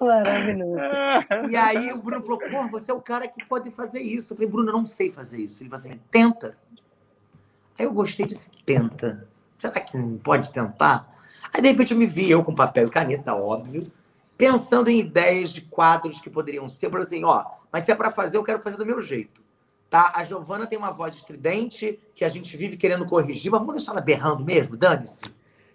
Maravilhoso. E aí o Bruno falou: pô, você é o cara que pode fazer isso. Eu falei: Bruno, eu não sei fazer isso. Ele falou assim: tenta. Aí eu gostei desse tenta. Será que não pode tentar? Aí de repente eu me vi, eu com papel e caneta, óbvio, pensando em ideias de quadros que poderiam ser. Eu falei assim: ó, mas se é para fazer, eu quero fazer do meu jeito. Tá? A Giovana tem uma voz estridente que a gente vive querendo corrigir, mas vamos deixar ela berrando mesmo, dane-se.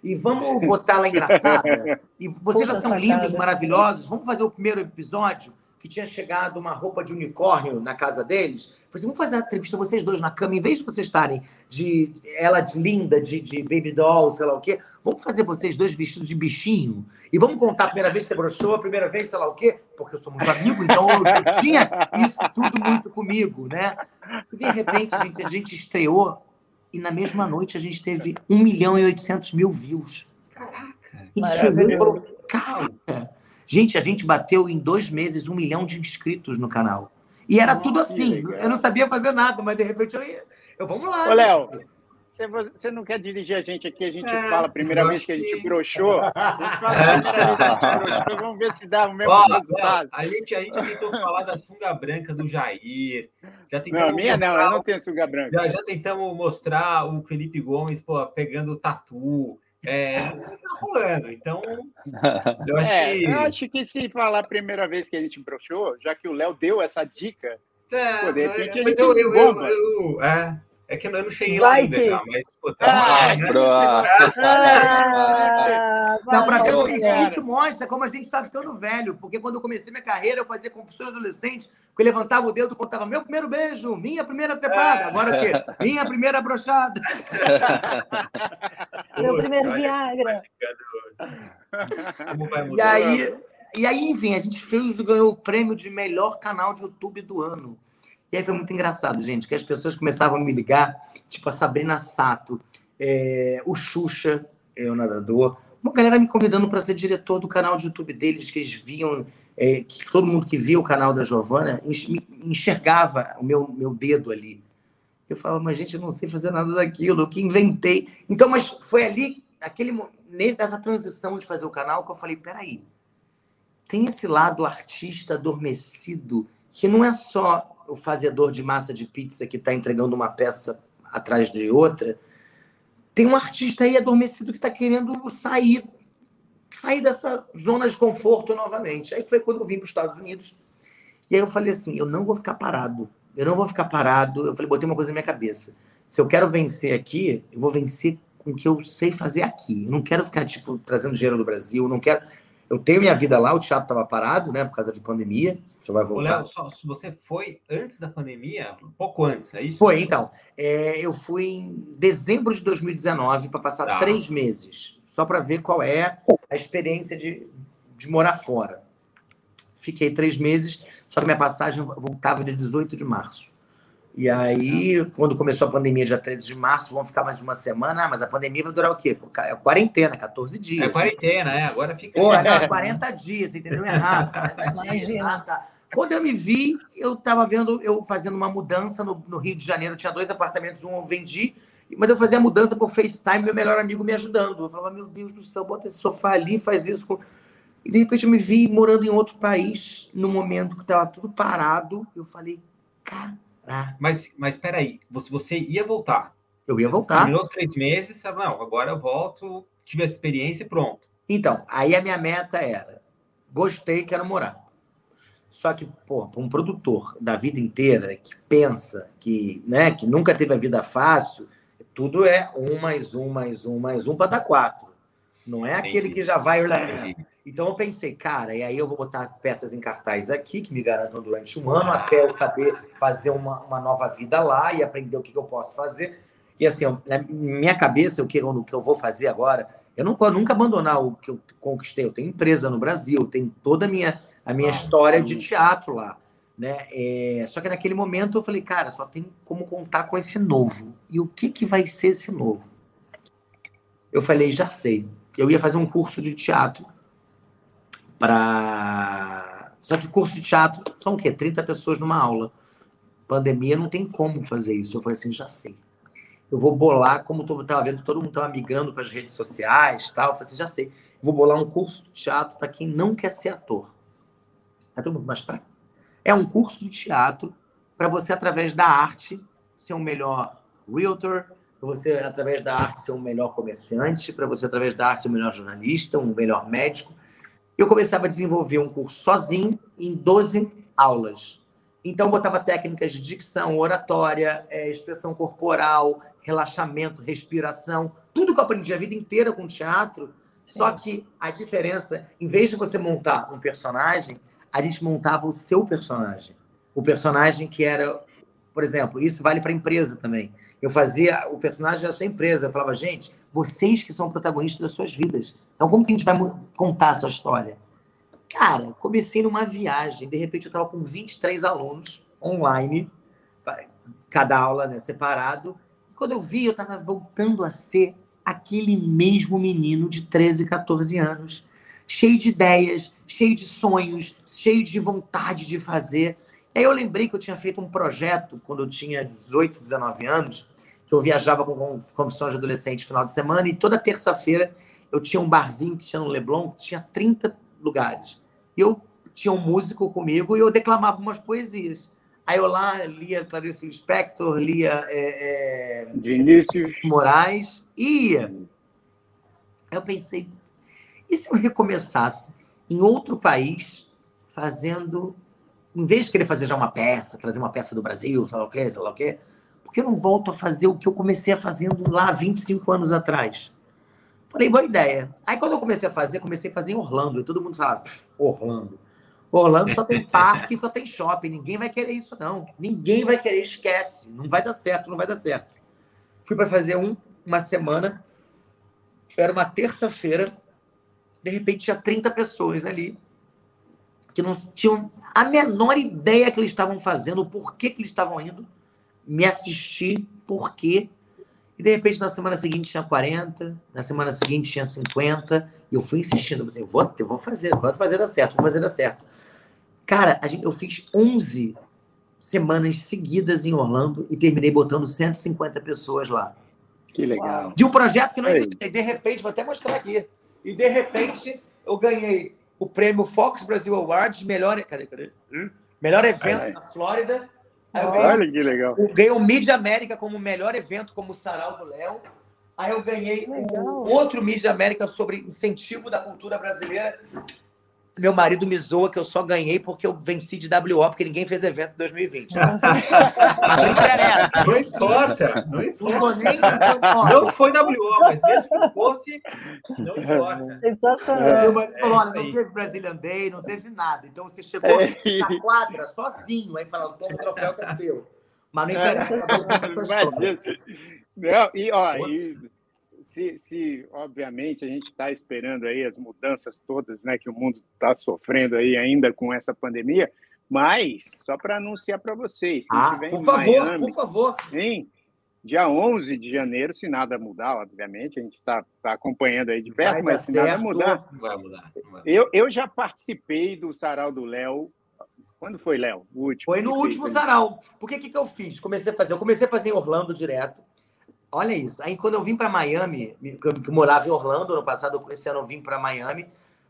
E vamos botar ela engraçada. E vocês já são lindos, maravilhosos. Vamos fazer o primeiro episódio que tinha chegado uma roupa de unicórnio na casa deles. Falei assim, vamos fazer a entrevista vocês dois na cama, em vez de vocês estarem de ela de linda, de, de baby doll, sei lá o quê, vamos fazer vocês dois vestidos de bichinho. E vamos contar a primeira vez que você broxou, a primeira vez, sei lá o quê, porque eu sou muito amigo, então eu, eu tinha isso tudo muito comigo, né? E de repente, gente, a gente estreou e na mesma noite a gente teve 1 milhão e 800 mil views. Caraca! Isso é falou, caraca! Gente, a gente bateu em dois meses um milhão de inscritos no canal. E era Nossa, tudo assim. Eu não sabia fazer nada, mas de repente eu ia. Eu, vamos lá. Ô, Léo, você, você não quer dirigir a gente aqui? A gente é, fala a primeira vez que a gente broxou. A gente fala a primeira vez que a gente broxou. Vamos ver se dá o mesmo Ó, resultado. A gente, a gente tentou falar da sunga branca do Jair. Já não, a minha não, eu não tenho sunga branca. Já, já tentamos mostrar o Felipe Gomes pô, pegando tatu. É, não tá rolando. Então, eu acho, é, que... eu acho que se falar a primeira vez que a gente broxou, já que o Léo deu essa dica, é, pô, de repente a gente eu, eu, bomba. Eu, eu, é, é que eu não cheguei lá ainda já, mas pô, tá ah, né? ah, pra ver, porque isso mostra como a gente está ficando velho. Porque quando eu comecei minha carreira, eu fazia confissões adolescentes, que eu levantava o dedo e contava meu primeiro beijo, minha primeira trepada. Agora o quê? Minha primeira brochada. meu primeiro Viagra. E aí, e aí, enfim, a gente fez, ganhou o prêmio de melhor canal de YouTube do ano. E aí foi muito engraçado, gente, que as pessoas começavam a me ligar, tipo a Sabrina Sato, é, o Xuxa, o nadador, uma galera me convidando para ser diretor do canal de YouTube deles, que eles viam, é, que todo mundo que via o canal da Giovana enxergava o meu, meu dedo ali. Eu falava, mas gente, eu não sei fazer nada daquilo, eu que inventei. Então, mas foi ali, aquele, nessa transição de fazer o canal, que eu falei, peraí, tem esse lado artista adormecido, que não é só o fazedor de massa de pizza que está entregando uma peça atrás de outra, tem um artista aí adormecido que está querendo sair, sair dessa zona de conforto novamente. Aí foi quando eu vim para os Estados Unidos. E aí eu falei assim: eu não vou ficar parado. Eu não vou ficar parado. Eu falei, botei uma coisa na minha cabeça. Se eu quero vencer aqui, eu vou vencer com o que eu sei fazer aqui. Eu não quero ficar, tipo, trazendo dinheiro do Brasil. Não quero. Eu tenho minha vida lá, o teatro estava parado, né, por causa de pandemia. Você vai voltar. Léo, só, você foi antes da pandemia, um pouco antes, é isso? Foi, então. É, eu fui em dezembro de 2019 para passar tá. três meses, só para ver qual é a experiência de, de morar fora. Fiquei três meses, só que minha passagem voltava de 18 de março. E aí, quando começou a pandemia, dia 13 de março, vamos ficar mais uma semana. Ah, mas a pandemia vai durar o quê? É quarentena, 14 dias. É quarentena, é. Agora fica. Pô, não, 40 dias, entendeu? Errado. 40 dias. Ah, tá. Quando eu me vi, eu estava vendo, eu fazendo uma mudança no, no, Rio de Janeiro. tinha dois apartamentos, um eu vendi, mas eu fazia a mudança por FaceTime, meu melhor amigo me ajudando. Eu falava, meu Deus do céu, bota esse sofá ali, faz isso. Com... E de repente eu me vi morando em outro país, no momento que estava tudo parado. Eu falei, cara ah. Mas, mas peraí, você, você ia voltar. Eu ia voltar. Terminou os três meses? Não, agora eu volto, tive essa experiência e pronto. Então, aí a minha meta era: gostei, quero morar. Só que, pô, um produtor da vida inteira que pensa que, né, que nunca teve a vida fácil, tudo é um mais um mais um mais um para dar quatro. Não é aquele que já vai. Então eu pensei, cara, e aí eu vou botar peças em cartaz aqui que me garantam durante um ano até eu saber fazer uma, uma nova vida lá e aprender o que, que eu posso fazer. E assim, eu, na minha cabeça, o que, o que eu vou fazer agora, eu não vou nunca abandonar o que eu conquistei. Eu tenho empresa no Brasil, tenho toda a minha, a minha história de teatro lá. Né? É, só que naquele momento eu falei, cara, só tem como contar com esse novo. E o que, que vai ser esse novo? Eu falei, já sei. Eu ia fazer um curso de teatro para. Só que curso de teatro são o quê? 30 pessoas numa aula. Pandemia não tem como fazer isso. Eu falei assim, já sei. Eu vou bolar, como eu estava vendo, todo mundo estava migrando para as redes sociais tal. Eu falei assim, já sei. Vou bolar um curso de teatro para quem não quer ser ator. Aí todo mundo, mas pra... É um curso de teatro para você, através da arte, ser um melhor realtor, para você, através da arte, ser um melhor comerciante, para você, através da arte, ser um melhor jornalista, um melhor médico eu começava a desenvolver um curso sozinho em 12 aulas. Então, botava técnicas de dicção, oratória, é, expressão corporal, relaxamento, respiração, tudo que eu aprendi a vida inteira com teatro. Sim. Só que a diferença, em vez de você montar um personagem, a gente montava o seu personagem. O personagem que era, por exemplo, isso vale para empresa também. Eu fazia o personagem da sua empresa. Eu falava, gente, vocês que são protagonistas das suas vidas. Então, como que a gente vai contar essa história? Cara, comecei numa viagem. De repente, eu estava com 23 alunos online, cada aula né, separado. E quando eu vi, eu estava voltando a ser aquele mesmo menino de 13, 14 anos, cheio de ideias, cheio de sonhos, cheio de vontade de fazer. E aí eu lembrei que eu tinha feito um projeto quando eu tinha 18, 19 anos, que eu viajava com comissões de adolescente final de semana, e toda terça-feira eu tinha um barzinho que tinha no Leblon, que tinha 30 lugares. E eu tinha um músico comigo e eu declamava umas poesias. Aí eu lá lia Clarice Lispector, lia é, é, Vinícius Moraes, ia. Aí eu pensei, e se eu recomeçasse em outro país, fazendo, em vez de querer fazer já uma peça, trazer uma peça do Brasil, sei lá o quê, sei lá o quê, por que eu não volto a fazer o que eu comecei a fazendo lá 25 anos atrás? Falei, boa ideia. Aí quando eu comecei a fazer, comecei a fazer em Orlando. E todo mundo fala, Orlando. Orlando só tem parque, só tem shopping. Ninguém vai querer isso, não. Ninguém vai querer, esquece. Não vai dar certo, não vai dar certo. Fui para fazer um, uma semana. Era uma terça-feira. De repente tinha 30 pessoas ali que não tinham a menor ideia que eles estavam fazendo, por que, que eles estavam indo, me assistir, por quê. E de repente na semana seguinte tinha 40, na semana seguinte tinha 50, e eu fui insistindo, assim, vou, eu vou fazer, vou fazer dar certo, vou fazer dar certo. Cara, gente, eu fiz 11 semanas seguidas em Orlando e terminei botando 150 pessoas lá. Que legal. De um projeto que não existia. De repente, vou até mostrar aqui. E de repente, eu ganhei o prêmio Fox Brasil Awards, melhor, cadê, cadê? Hum? melhor evento da Flórida. Aí eu ganhei, Olha que legal. Eu ganhei o Mídia América como melhor evento, como o Sarau do Léo. Aí eu ganhei o outro Mídia América sobre incentivo da cultura brasileira meu marido me zoa que eu só ganhei porque eu venci de WO, porque ninguém fez evento em 2020. Tá? não interessa. Não importa. Não importa. Não foi WO, mas mesmo que fosse, não importa. Exatamente. Meu marido falou: olha, não teve Brazilian Day, não teve nada. Então você chegou é. na quadra sozinho, aí falando, toma o troféu que é seu. Mas não interessa. Não, e, ó, e se, se obviamente a gente está esperando aí as mudanças todas, né, que o mundo está sofrendo aí ainda com essa pandemia, mas só para anunciar para vocês, ah, por favor, Miami, por favor, sim, dia 11 de janeiro, se nada mudar, obviamente, a gente está tá acompanhando aí de perto, mas se certo. nada mudar, vai mudar. Eu, eu já participei do sarau do Léo quando foi, Léo? O último. Foi no último sarau. Por que, que, que eu fiz? Comecei a fazer. Eu comecei a fazer em Orlando direto. Olha isso. Aí quando eu vim para Miami, que eu morava em Orlando ano passado, esse ano eu vim para Miami,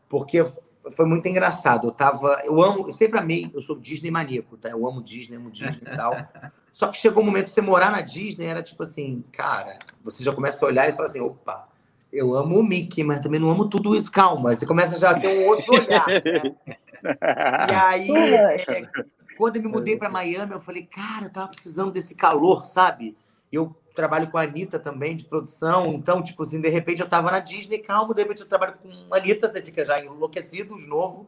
porque foi muito engraçado. Eu tava, eu amo, eu sempre amei, eu sou Disney maníaco, tá? Eu amo Disney, amo Disney e tal. Só que chegou um momento de você morar na Disney, era tipo assim, cara, você já começa a olhar e fala assim, opa, eu amo o Mickey, mas também não amo tudo isso. Calma, você começa já a ter um outro olhar. Né? E aí, é, quando eu me mudei para Miami, eu falei, cara, eu tava precisando desse calor, sabe? Eu trabalho com a Anitta também, de produção. Então, tipo assim, de repente eu tava na Disney, calmo, de repente eu trabalho com a Anitta, você fica já enlouquecido de novo.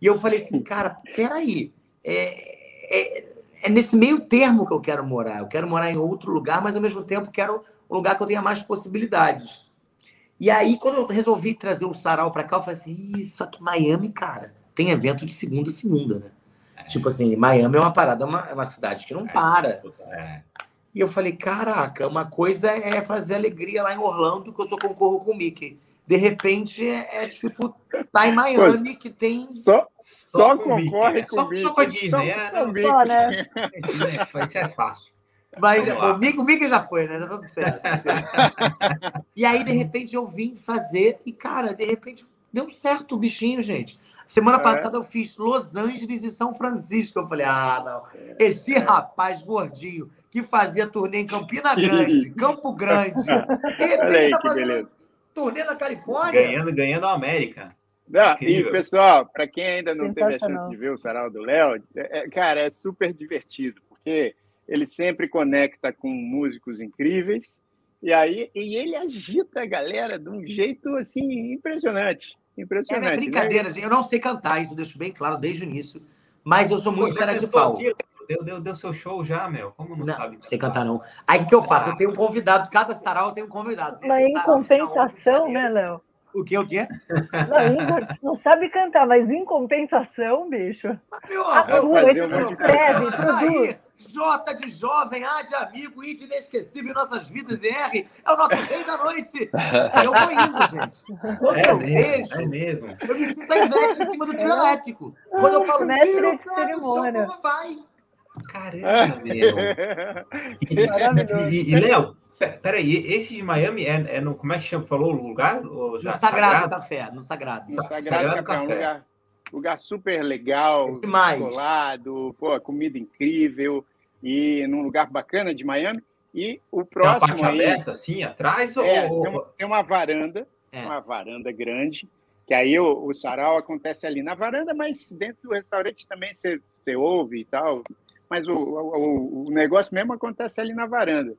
E eu falei assim, cara, peraí, é, é, é nesse meio termo que eu quero morar. Eu quero morar em outro lugar, mas ao mesmo tempo quero um lugar que eu tenha mais possibilidades. E aí, quando eu resolvi trazer o sarau para cá, eu falei assim, isso aqui Miami, cara, tem evento de segunda a segunda, né? É. Tipo assim, Miami é uma parada, é uma, é uma cidade que não é, para. É. E eu falei, caraca, uma coisa é fazer alegria lá em Orlando, que eu só concorro com o Mickey. De repente, é, é tipo, tá em Miami, que tem... Só, só, só concorre com, o Mickey. Só com a Disney, é. Só, né? Isso é fácil. Mas o Mickey, o Mickey já foi, né? Já tá tudo certo. e aí, de repente, eu vim fazer e, cara, de repente, deu certo o bichinho, gente. Semana é. passada eu fiz Los Angeles e São Francisco. Eu falei, ah, não. Esse é. rapaz gordinho que fazia turnê em Campina Grande, Campo Grande, de repente aí, tá fazendo beleza. turnê na Califórnia. Ganhando, ganhando a América. Não, e, pessoal, para quem ainda não teve a chance de ver o Sarau do Léo, é, é, cara, é super divertido, porque ele sempre conecta com músicos incríveis. E aí e ele agita a galera de um jeito assim impressionante. Impressionante. É, é brincadeira, né? eu não sei cantar, isso eu deixo bem claro desde o início. Mas eu sou muito cara de pau. Deu, deu, deu seu show já, meu? Como não, não sabe? Sei cantar, não. Aí o que eu faço? Eu tenho um convidado, cada sarau eu tenho um convidado. Mas em compensação, né, Léo? O que, o quê? Não, Igor não sabe cantar, mas em compensação, bicho. Meu amor, escreve, produz. J de jovem, A de amigo, I de inesquecível em nossas vidas, e R é o nosso rei da noite. Eu vou indo, gente. Quando é eu mesmo, vejo, é mesmo. eu me sinto a em cima do trio elétrico. Quando eu falo, mestre de cerimônia. vai. Caramba, meu. E, e, e Léo, Peraí, esse de Miami é, é, no. Como é que chama? Falou o lugar? no Sagrado, Sagrado, Café. No Sagrado. No Sagrado, Sagrado Café, Café. Um lugar, lugar super legal, é demais. Colado, pô, comida incrível e num lugar bacana de Miami. E o próximo. Tem uma parte aí, aberta, assim, atrás? É, ou... tem, uma, tem uma varanda, é. uma varanda grande, que aí o, o sarau acontece ali na varanda, mas dentro do restaurante também você, você ouve e tal. Mas o, o, o negócio mesmo acontece ali na varanda.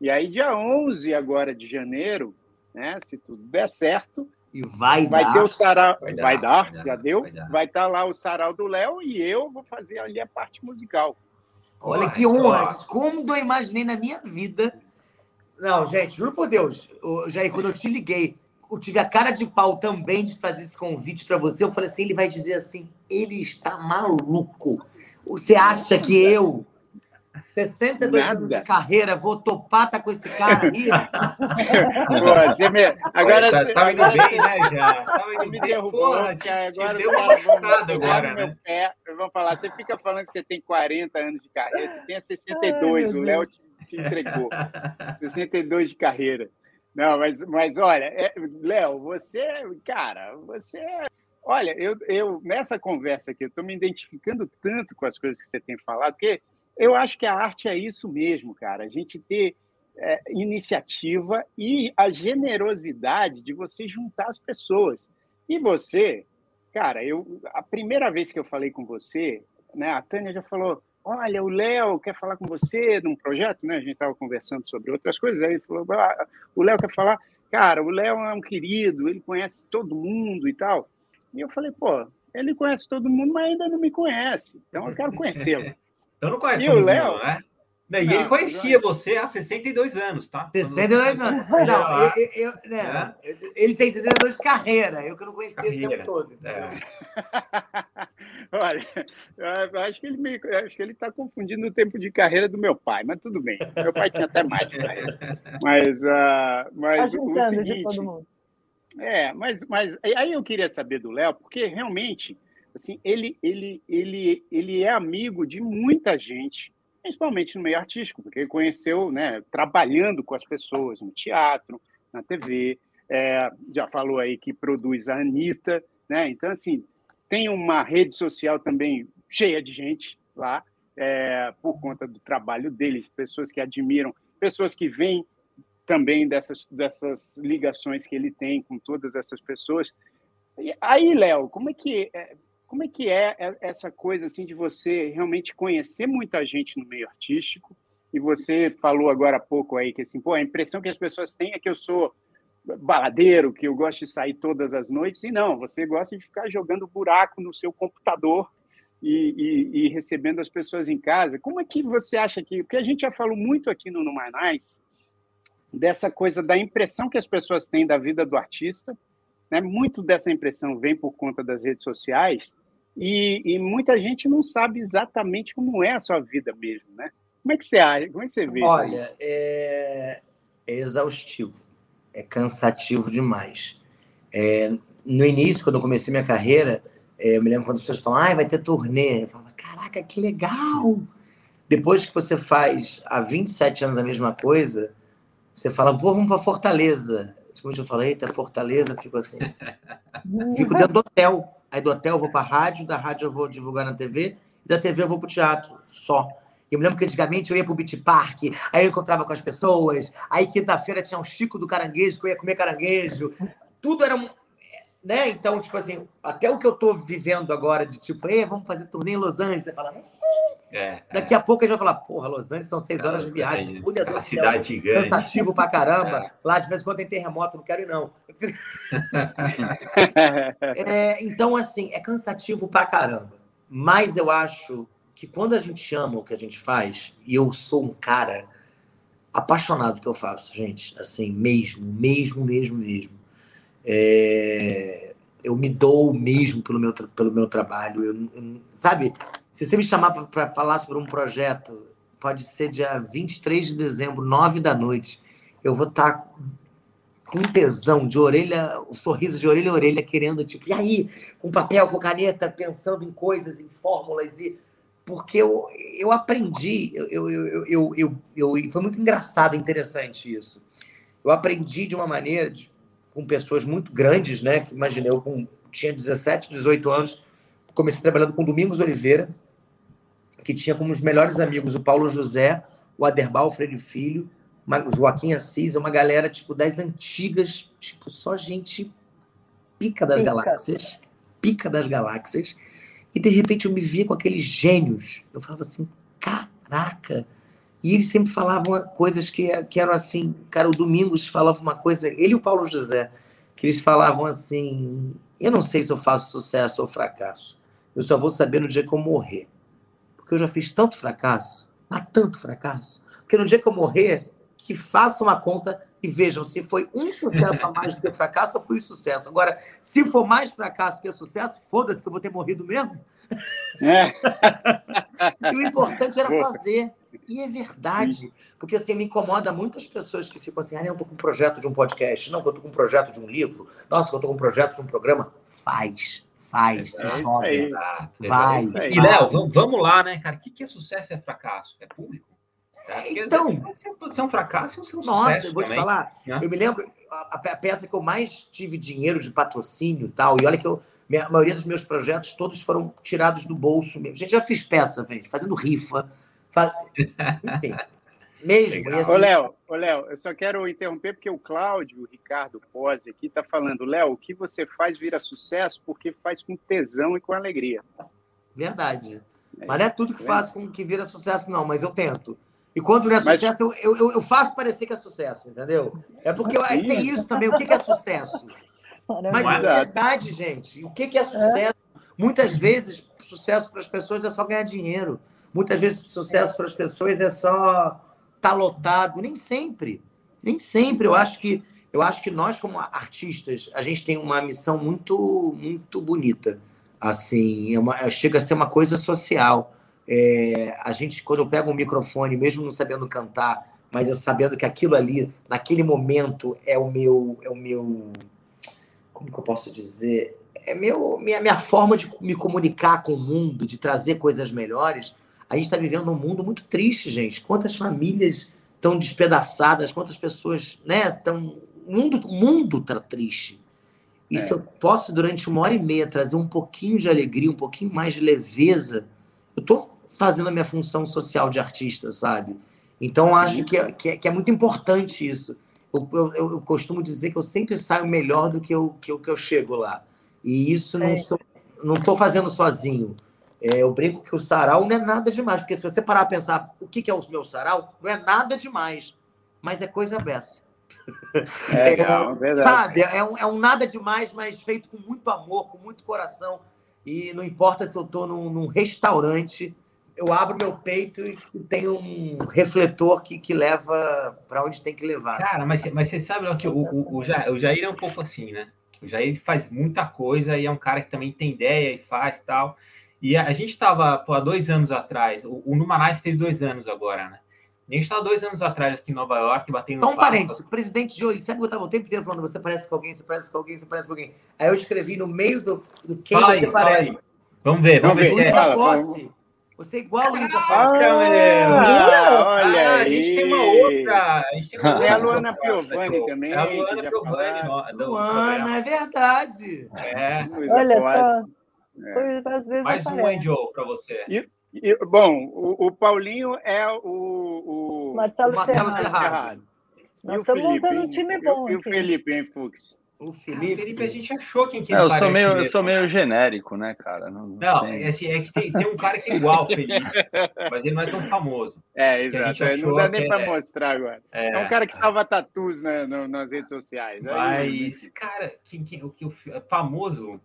E aí, dia 11 agora de janeiro, né, se tudo der certo, e vai, vai dar. ter o sarau, vai, vai dar, vai já deu, vai, estar tá lá o sarau do Léo e eu vou fazer ali a parte musical. Olha que honra, como eu imaginei na minha vida. Não, gente, juro por Deus, Jair, quando eu te liguei, eu tive a cara de pau também de fazer esse convite para você. Eu falei assim: ele vai dizer assim, ele está maluco. Você acha que eu 62 Nada. anos de carreira, vou topar tá com esse cara aí. Pô, você me... Agora tá, você tá indo bem, né? Já. Tava indo me derrubou, porra, agora deu uma machucada agora, né? Pé, vamos falar, você fica falando que você tem 40 anos de carreira, você tem 62, Ai, o Léo te, te, entregou. 62 de carreira. Não, mas, mas olha, é, Léo, você, cara, você Olha, eu, eu nessa conversa aqui, eu estou me identificando tanto com as coisas que você tem falado, porque eu acho que a arte é isso mesmo, cara. A gente ter é, iniciativa e a generosidade de você juntar as pessoas. E você, cara, eu a primeira vez que eu falei com você, né, a Tânia já falou: olha, o Léo quer falar com você num projeto, né? A gente estava conversando sobre outras coisas, aí ele falou: ah, o Léo quer falar. Cara, o Léo é um querido, ele conhece todo mundo e tal. E eu falei, pô, ele conhece todo mundo, mas ainda não me conhece. Então eu quero conhecê-lo. Eu não conheço o Léo, né? E ele conhecia você há 62 anos, tá? 62 anos. Não, eu, eu, né, é. ele tem 62 de carreira, eu que não conhecia carreira. esse tempo todo. É. Olha, eu acho que ele me, acho que ele está confundindo o tempo de carreira do meu pai, mas tudo bem. Meu pai tinha até mais de carreira. Mas, uh, mas tá o seguinte. É, mas, mas aí eu queria saber do Léo, porque realmente assim, ele, ele, ele, ele é amigo de muita gente, principalmente no meio artístico, porque ele conheceu, né, trabalhando com as pessoas no teatro, na TV, é, já falou aí que produz a Anitta, né? Então, assim, tem uma rede social também cheia de gente lá, é, por conta do trabalho dele, pessoas que admiram, pessoas que vêm também dessas, dessas ligações que ele tem com todas essas pessoas. E aí, Léo, como é que é, como é que é essa coisa assim de você realmente conhecer muita gente no meio artístico? E você falou agora há pouco aí que assim, pô, a impressão que as pessoas têm é que eu sou baladeiro, que eu gosto de sair todas as noites. E não, você gosta de ficar jogando buraco no seu computador e, e, e recebendo as pessoas em casa. Como é que você acha que. Porque a gente já falou muito aqui no Numanais dessa coisa da impressão que as pessoas têm da vida do artista. Né? Muito dessa impressão vem por conta das redes sociais e, e, muita gente não sabe exatamente como é a sua vida mesmo, né? Como é que você acha? Como é que você vê? Olha, é, é exaustivo, é cansativo demais. É, no início, quando eu comecei minha carreira, é, eu me lembro quando as pessoas falam, ah, vai ter turnê. Eu falava, caraca, que legal! Depois que você faz há 27 anos a mesma coisa, você fala, vou, vamos para Fortaleza. Como eu falei, eita, Fortaleza, fico assim. fico dentro do hotel. Aí do hotel eu vou para a rádio, da rádio eu vou divulgar na TV, e da TV eu vou para o teatro, só. Eu me lembro que antigamente eu ia para o Beach Park, aí eu encontrava com as pessoas, aí quinta-feira tinha um Chico do Caranguejo, que eu ia comer caranguejo. Tudo era. Né? Então, tipo assim, até o que eu estou vivendo agora de tipo, vamos fazer turnê em Los Angeles, você fala, É, Daqui é. a pouco a gente vai falar, porra, Los Angeles são seis horas de viagem. Puta cidade gigante. Cansativo pra caramba. É. Lá de vez em quando tem terremoto, não quero ir, não. é, então, assim, é cansativo pra caramba. Mas eu acho que quando a gente ama o que a gente faz, e eu sou um cara apaixonado que eu faço, gente, assim, mesmo, mesmo, mesmo, mesmo. É, eu me dou mesmo pelo meu, pelo meu trabalho. Eu, eu, sabe, se você me chamar para falar sobre um projeto, pode ser dia 23 de dezembro, 9 da noite, eu vou estar tá com tesão, de orelha, o um sorriso de orelha a orelha, querendo, tipo, e aí, com papel, com caneta, pensando em coisas, em fórmulas, e porque eu, eu aprendi, eu, eu, eu, eu, foi muito engraçado, interessante isso. Eu aprendi de uma maneira, de, com pessoas muito grandes, né? Que imaginei, eu com, tinha 17, 18 anos, comecei trabalhando com Domingos Oliveira, que tinha como os melhores amigos o Paulo José, o Aderbal Freire Filho, o Joaquim Assis, uma galera tipo das antigas, tipo só gente pica das pica. galáxias, pica das galáxias. E de repente eu me via com aqueles gênios. Eu falava assim, caraca. E eles sempre falavam coisas que, que eram assim, cara, o Domingos falava uma coisa, ele e o Paulo José, que eles falavam assim, eu não sei se eu faço sucesso ou fracasso. Eu só vou saber no dia que eu morrer. Porque eu já fiz tanto fracasso, mas tanto fracasso, porque no dia que eu morrer, que façam a conta e vejam se foi um sucesso a mais do que fracasso ou foi um sucesso. Agora, se for mais fracasso que sucesso, foda-se que eu vou ter morrido mesmo. É. e o importante era fazer. E é verdade. Porque assim, me incomoda muitas pessoas que ficam assim: ah, eu tô com um projeto de um podcast. Não, eu tô com um projeto de um livro. Nossa, eu tô com um projeto de um programa. Faz. Faz, é, se joga. Vai. É e, Léo, vamos lá, né, cara? O que é sucesso e é fracasso? É público? Tá? Então, pode ser um fracasso ou ser um nossa, sucesso. Nossa, eu vou também, te falar. Né? Eu me lembro, a, a, peça que eu mais tive dinheiro de patrocínio e tal, e olha que eu, a maioria dos meus projetos todos foram tirados do bolso mesmo. Gente, já fiz peça, gente, fazendo rifa. Enfim, mesmo. Assim... Ô, Léo, ô, Léo, eu só quero interromper porque o Cláudio, o Ricardo Pose aqui, está falando, Léo, o que você faz vira sucesso porque faz com tesão e com alegria. Verdade. É, mas não é tudo que faz com que vira sucesso, não, mas eu tento. E quando não é Mas... sucesso, eu, eu, eu, faço parecer que é sucesso, entendeu? É porque eu, tem isso também. O que, é sucesso? Mas é verdade, gente. O que, que é sucesso? Muitas vezes, sucesso para as pessoas é só ganhar dinheiro. Muitas vezes, sucesso para as pessoas é só estar tá lotado. Nem sempre. Nem sempre. Eu acho que eu acho que nós, como artistas, a gente tem uma missão muito, muito bonita. Assim, é uma, chega a ser uma coisa social. É, a gente, quando eu pego um microfone, mesmo não sabendo cantar, mas eu sabendo que aquilo ali, naquele momento, é o meu, é o meu, como que eu posso dizer, é meu, minha, minha forma de me comunicar com o mundo, de trazer coisas melhores. A gente está vivendo um mundo muito triste, gente. Quantas famílias estão despedaçadas, quantas pessoas, né, estão, o mundo, o mundo está triste. E é. se eu posso, durante uma hora e meia, trazer um pouquinho de alegria, um pouquinho mais de leveza, eu estou fazendo a minha função social de artista, sabe? Então, acho que é, que é, que é muito importante isso. Eu, eu, eu, costumo dizer que eu sempre saio melhor do que eu, que eu, que eu chego lá. E isso não estou não fazendo sozinho. É, eu brinco que o sarau não é nada demais, porque se você parar a pensar o que, que é o meu sarau, não é nada demais, mas é coisa beça. É, não, é Sabe? É um, é um nada demais, mas feito com muito amor, com muito coração. E não importa se eu estou num, num restaurante eu abro meu peito e tem um refletor que, que leva para onde tem que levar. Cara, mas, mas você sabe que o, o, o, Jair, o Jair é um pouco assim, né? O Jair faz muita coisa e é um cara que também tem ideia e faz tal. E a, a gente estava, há dois anos atrás, o, o Numanais fez dois anos agora, né? A gente estava dois anos atrás aqui em Nova York, batendo Só um parênteses, o presidente Joey, sabe que eu estava o tempo inteiro falando, você parece com alguém, você parece com alguém, você parece com alguém. Aí eu escrevi no meio do, do quem fala você aí, parece. Vamos ver, vamos, vamos ver. ver. Fala, fala, você é igual a Luísa Ah, olha ah, a gente tem uma outra. A gente tem uma outra. É a Luana Piovani também. É a Luana Piovani. Luana, é verdade. É. Olha só. É. Às vezes Mais um Angel para você. E, e, bom, o, o, Paulinho é o, o Marcelo, Marcelo Serrado. Nós estamos montando um time bom. E, o Felipe, hein, Fux? O Felipe... Felipe, a gente achou quem que é, eu sou meio Eu sou meio genérico, né, cara? Não, não, não é, assim, é que tem, tem um cara que é igual o Felipe, mas ele não é tão famoso. É, exato. Não dá nem para é... mostrar agora. É, é, um cara que salva tatus né, no, nas redes sociais. Mas, cara, quem, quem, o que o famoso...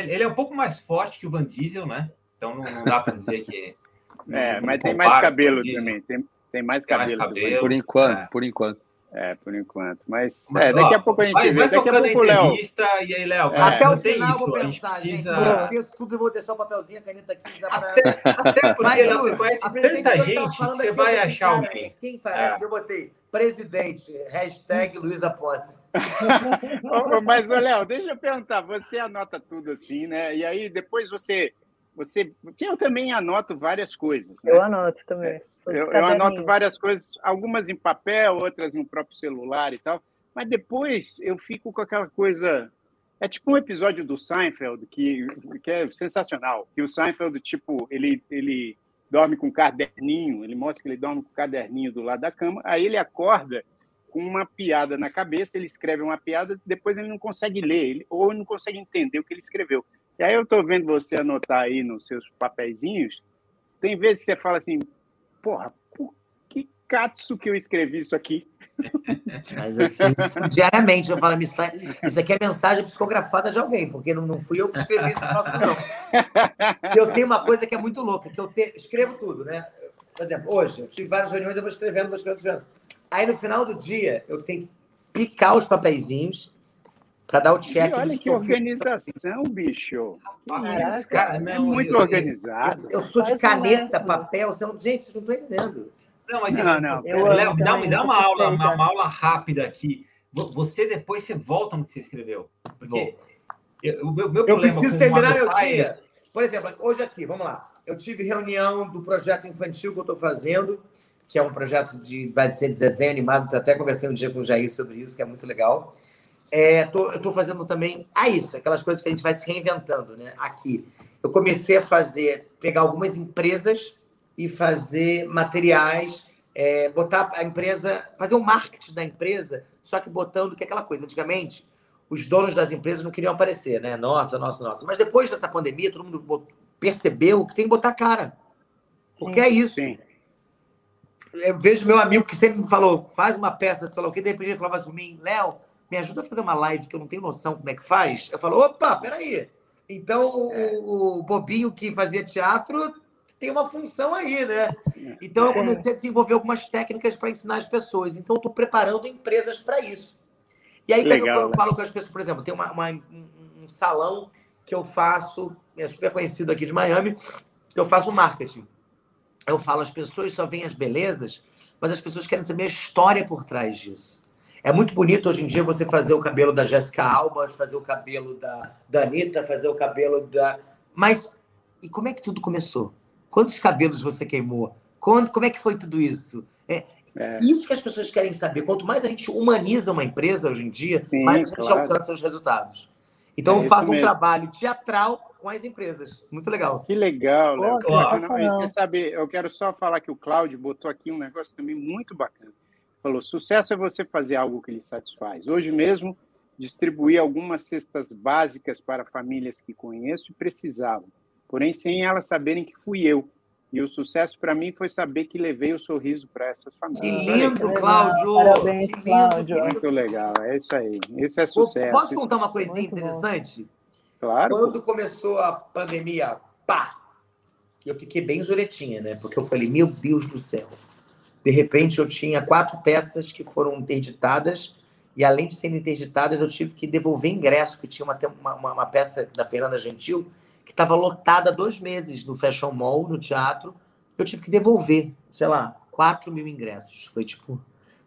Ele é um pouco mais forte que o Van Diesel, né? Então não, não dá para dizer que... É, mas tem mais cabelo também. Tem, tem mais cabelo. Tem mais cabelo por enquanto, é. por enquanto. É, por enquanto. Mas, Mas é, daqui ó, a pouco a gente vai, vê. Vai daqui a pouco o Léo. E aí, Léo? É, até o final eu vou pensar, precisa... gente. Eu esqueço tudo, eu vou deixar o papelzinho, a caneta aqui já pra... Até, até porque Mas, você conhece tanta gente que você vai achar alguém. Quem parece é. que eu botei? Presidente, hashtag Luísa Posse. Mas, Léo, deixa eu perguntar. Você anota tudo assim, né? E aí depois você... você porque eu também anoto várias coisas. Né? Eu anoto também. Eu, eu anoto várias coisas, algumas em papel, outras no próprio celular e tal, mas depois eu fico com aquela coisa. É tipo um episódio do Seinfeld que, que é sensacional. Que o Seinfeld, tipo, ele, ele dorme com um caderninho, ele mostra que ele dorme com um caderninho do lado da cama, aí ele acorda com uma piada na cabeça, ele escreve uma piada, depois ele não consegue ler, ele, ou não consegue entender o que ele escreveu. E aí eu estou vendo você anotar aí nos seus papeizinhos, tem vezes que você fala assim, porra, por que catso que eu escrevi isso aqui? Mas assim, diariamente eu falo, isso aqui é mensagem psicografada de alguém, porque não, não fui eu que escrevi isso, nosso, não. Eu tenho uma coisa que é muito louca, que eu te, escrevo tudo, né? Por exemplo, hoje, eu tive várias reuniões, eu vou escrevendo, vou escrevendo, escrevendo. Aí no final do dia, eu tenho que picar os papeizinhos para dar o check. E olha que, que organização, bicho. Caraca, cara, não, é muito eu, organizado. Eu, eu sou de caneta, papel, você não, gente, vocês não estão entendendo. Não, mas não, não. Léo, me dá, me dá uma aula, uma, uma, aula rápida aqui. Você depois você volta no que você escreveu. Porque eu, o meu, meu eu preciso terminar meu dia. É... Por exemplo, hoje aqui, vamos lá. Eu tive reunião do projeto infantil que eu estou fazendo, que é um projeto de vai ser de desenho animado. Até conversei um dia com o Jair sobre isso, que é muito legal. É, tô, eu estou fazendo também ah, isso, aquelas coisas que a gente vai se reinventando, né? Aqui. Eu comecei a fazer, pegar algumas empresas e fazer materiais, é, botar a empresa, fazer o um marketing da empresa, só que botando que é aquela coisa. Antigamente, os donos das empresas não queriam aparecer, né? Nossa, nossa, nossa. Mas depois dessa pandemia, todo mundo percebeu que tem que botar cara. Porque sim, é isso. Sim. Eu vejo meu amigo que sempre me falou, faz uma peça, falou que de repente ele falava assim mim, Léo, me ajuda a fazer uma live que eu não tenho noção como é que faz. Eu falo, opa, peraí. Então, o, o bobinho que fazia teatro tem uma função aí, né? Então, eu comecei a desenvolver algumas técnicas para ensinar as pessoas. Então, eu estou preparando empresas para isso. E aí, Legal, quando eu, né? falo com as pessoas, por exemplo, tem uma, uma, um salão que eu faço, é super conhecido aqui de Miami, que eu faço marketing. Eu falo, as pessoas só veem as belezas, mas as pessoas querem saber a história por trás disso. É muito bonito hoje em dia você fazer o cabelo da Jéssica Alba, fazer o cabelo da, da Anitta, fazer o cabelo da. Mas e como é que tudo começou? Quantos cabelos você queimou? Quando, como é que foi tudo isso? É, é. Isso que as pessoas querem saber. Quanto mais a gente humaniza uma empresa hoje em dia, Sim, mais a gente claro. alcança os resultados. Então, é eu faço um trabalho teatral com as empresas. Muito legal. Que legal, Léo. Você sabe, eu quero só falar que o Cláudio botou aqui um negócio também muito bacana falou: sucesso é você fazer algo que lhe satisfaz. Hoje mesmo, distribuí algumas cestas básicas para famílias que conheço e precisavam, porém sem elas saberem que fui eu. E o sucesso para mim foi saber que levei o sorriso para essas famílias. Que lindo, Cláudio! Parabéns, que Cláudio. Muito legal, é isso aí. Isso é sucesso. Posso contar uma coisinha interessante? Bom. Claro. Quando começou a pandemia, pá! Eu fiquei bem zuretinha, né? Porque eu falei, meu Deus do céu de repente, eu tinha quatro peças que foram interditadas, e além de serem interditadas, eu tive que devolver ingresso, que tinha uma, uma, uma peça da Fernanda Gentil, que estava lotada dois meses no Fashion Mall, no teatro. Eu tive que devolver, sei lá, 4 mil ingressos. Foi tipo.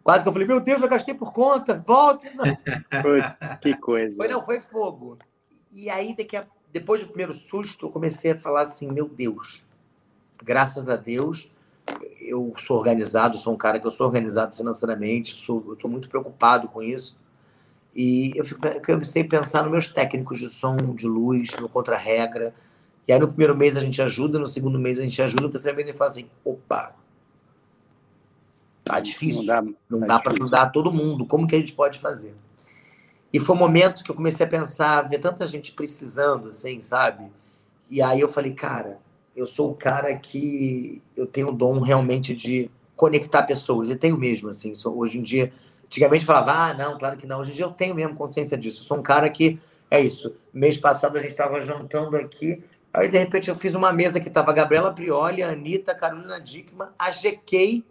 Quase que eu falei, meu Deus, já gastei por conta, volta. Putz, que coisa. Foi, não, foi fogo. E aí, daqui a, depois do primeiro susto, eu comecei a falar assim: meu Deus, graças a Deus, eu sou organizado, sou um cara que eu sou organizado financeiramente, sou, eu estou muito preocupado com isso. E eu, fico, eu comecei a pensar nos meus técnicos de som, de luz, no contra-regra. E aí no primeiro mês a gente ajuda, no segundo mês a gente ajuda, no terceiro mês a gente fala assim, opa, tá difícil. Não dá, não tá dá para ajudar todo mundo. Como que a gente pode fazer? E foi um momento que eu comecei a pensar, ver tanta gente precisando, assim, sabe? E aí eu falei, cara, eu sou o cara que eu tenho o dom realmente de conectar pessoas. E tenho mesmo, assim. Hoje em dia, antigamente falava, ah, não, claro que não. Hoje em dia eu tenho mesmo consciência disso. Eu sou um cara que, é isso. Mês passado a gente estava jantando aqui, aí de repente eu fiz uma mesa que estava a Gabriela Prioli, a Anitta, a Carolina Dickman, a GK,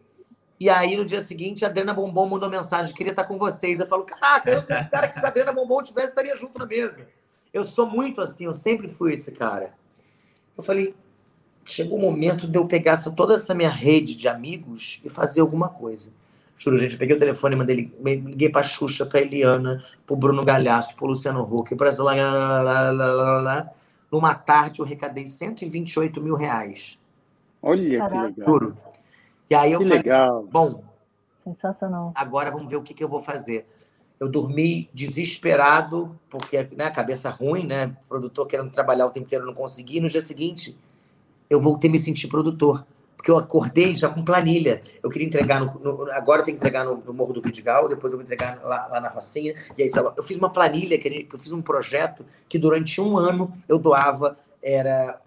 e aí no dia seguinte a Adriana Bombom mandou mensagem, queria estar com vocês. Eu falo, caraca, eu sou esse cara que se a Adriana Bombom tivesse, estaria junto na mesa. Eu sou muito assim, eu sempre fui esse cara. Eu falei, chegou o momento de eu pegar essa, toda essa minha rede de amigos e fazer alguma coisa. Juro, gente, eu peguei o telefone, mandei, liguei pra Xuxa, pra Eliana, pro Bruno Galhaço, pro Luciano Huck, pra lá, lá, lá, lá, lá, Numa tarde eu arrecadei 128 mil reais. Olha Caraca. que legal. Juro. E aí eu que falei, legal. bom, sensacional. Agora vamos ver o que, que eu vou fazer. Eu dormi desesperado, porque né, cabeça ruim, né? Produtor querendo trabalhar o tempo inteiro, não consegui. No dia seguinte, eu voltei a me sentir produtor. Porque eu acordei já com planilha. Eu queria entregar no, no agora eu tenho que entregar no, no, Morro do Vidigal, depois eu vou entregar lá, lá na Rocinha. E aí, eu fiz uma planilha, que, eu fiz um projeto que durante um ano eu doava, era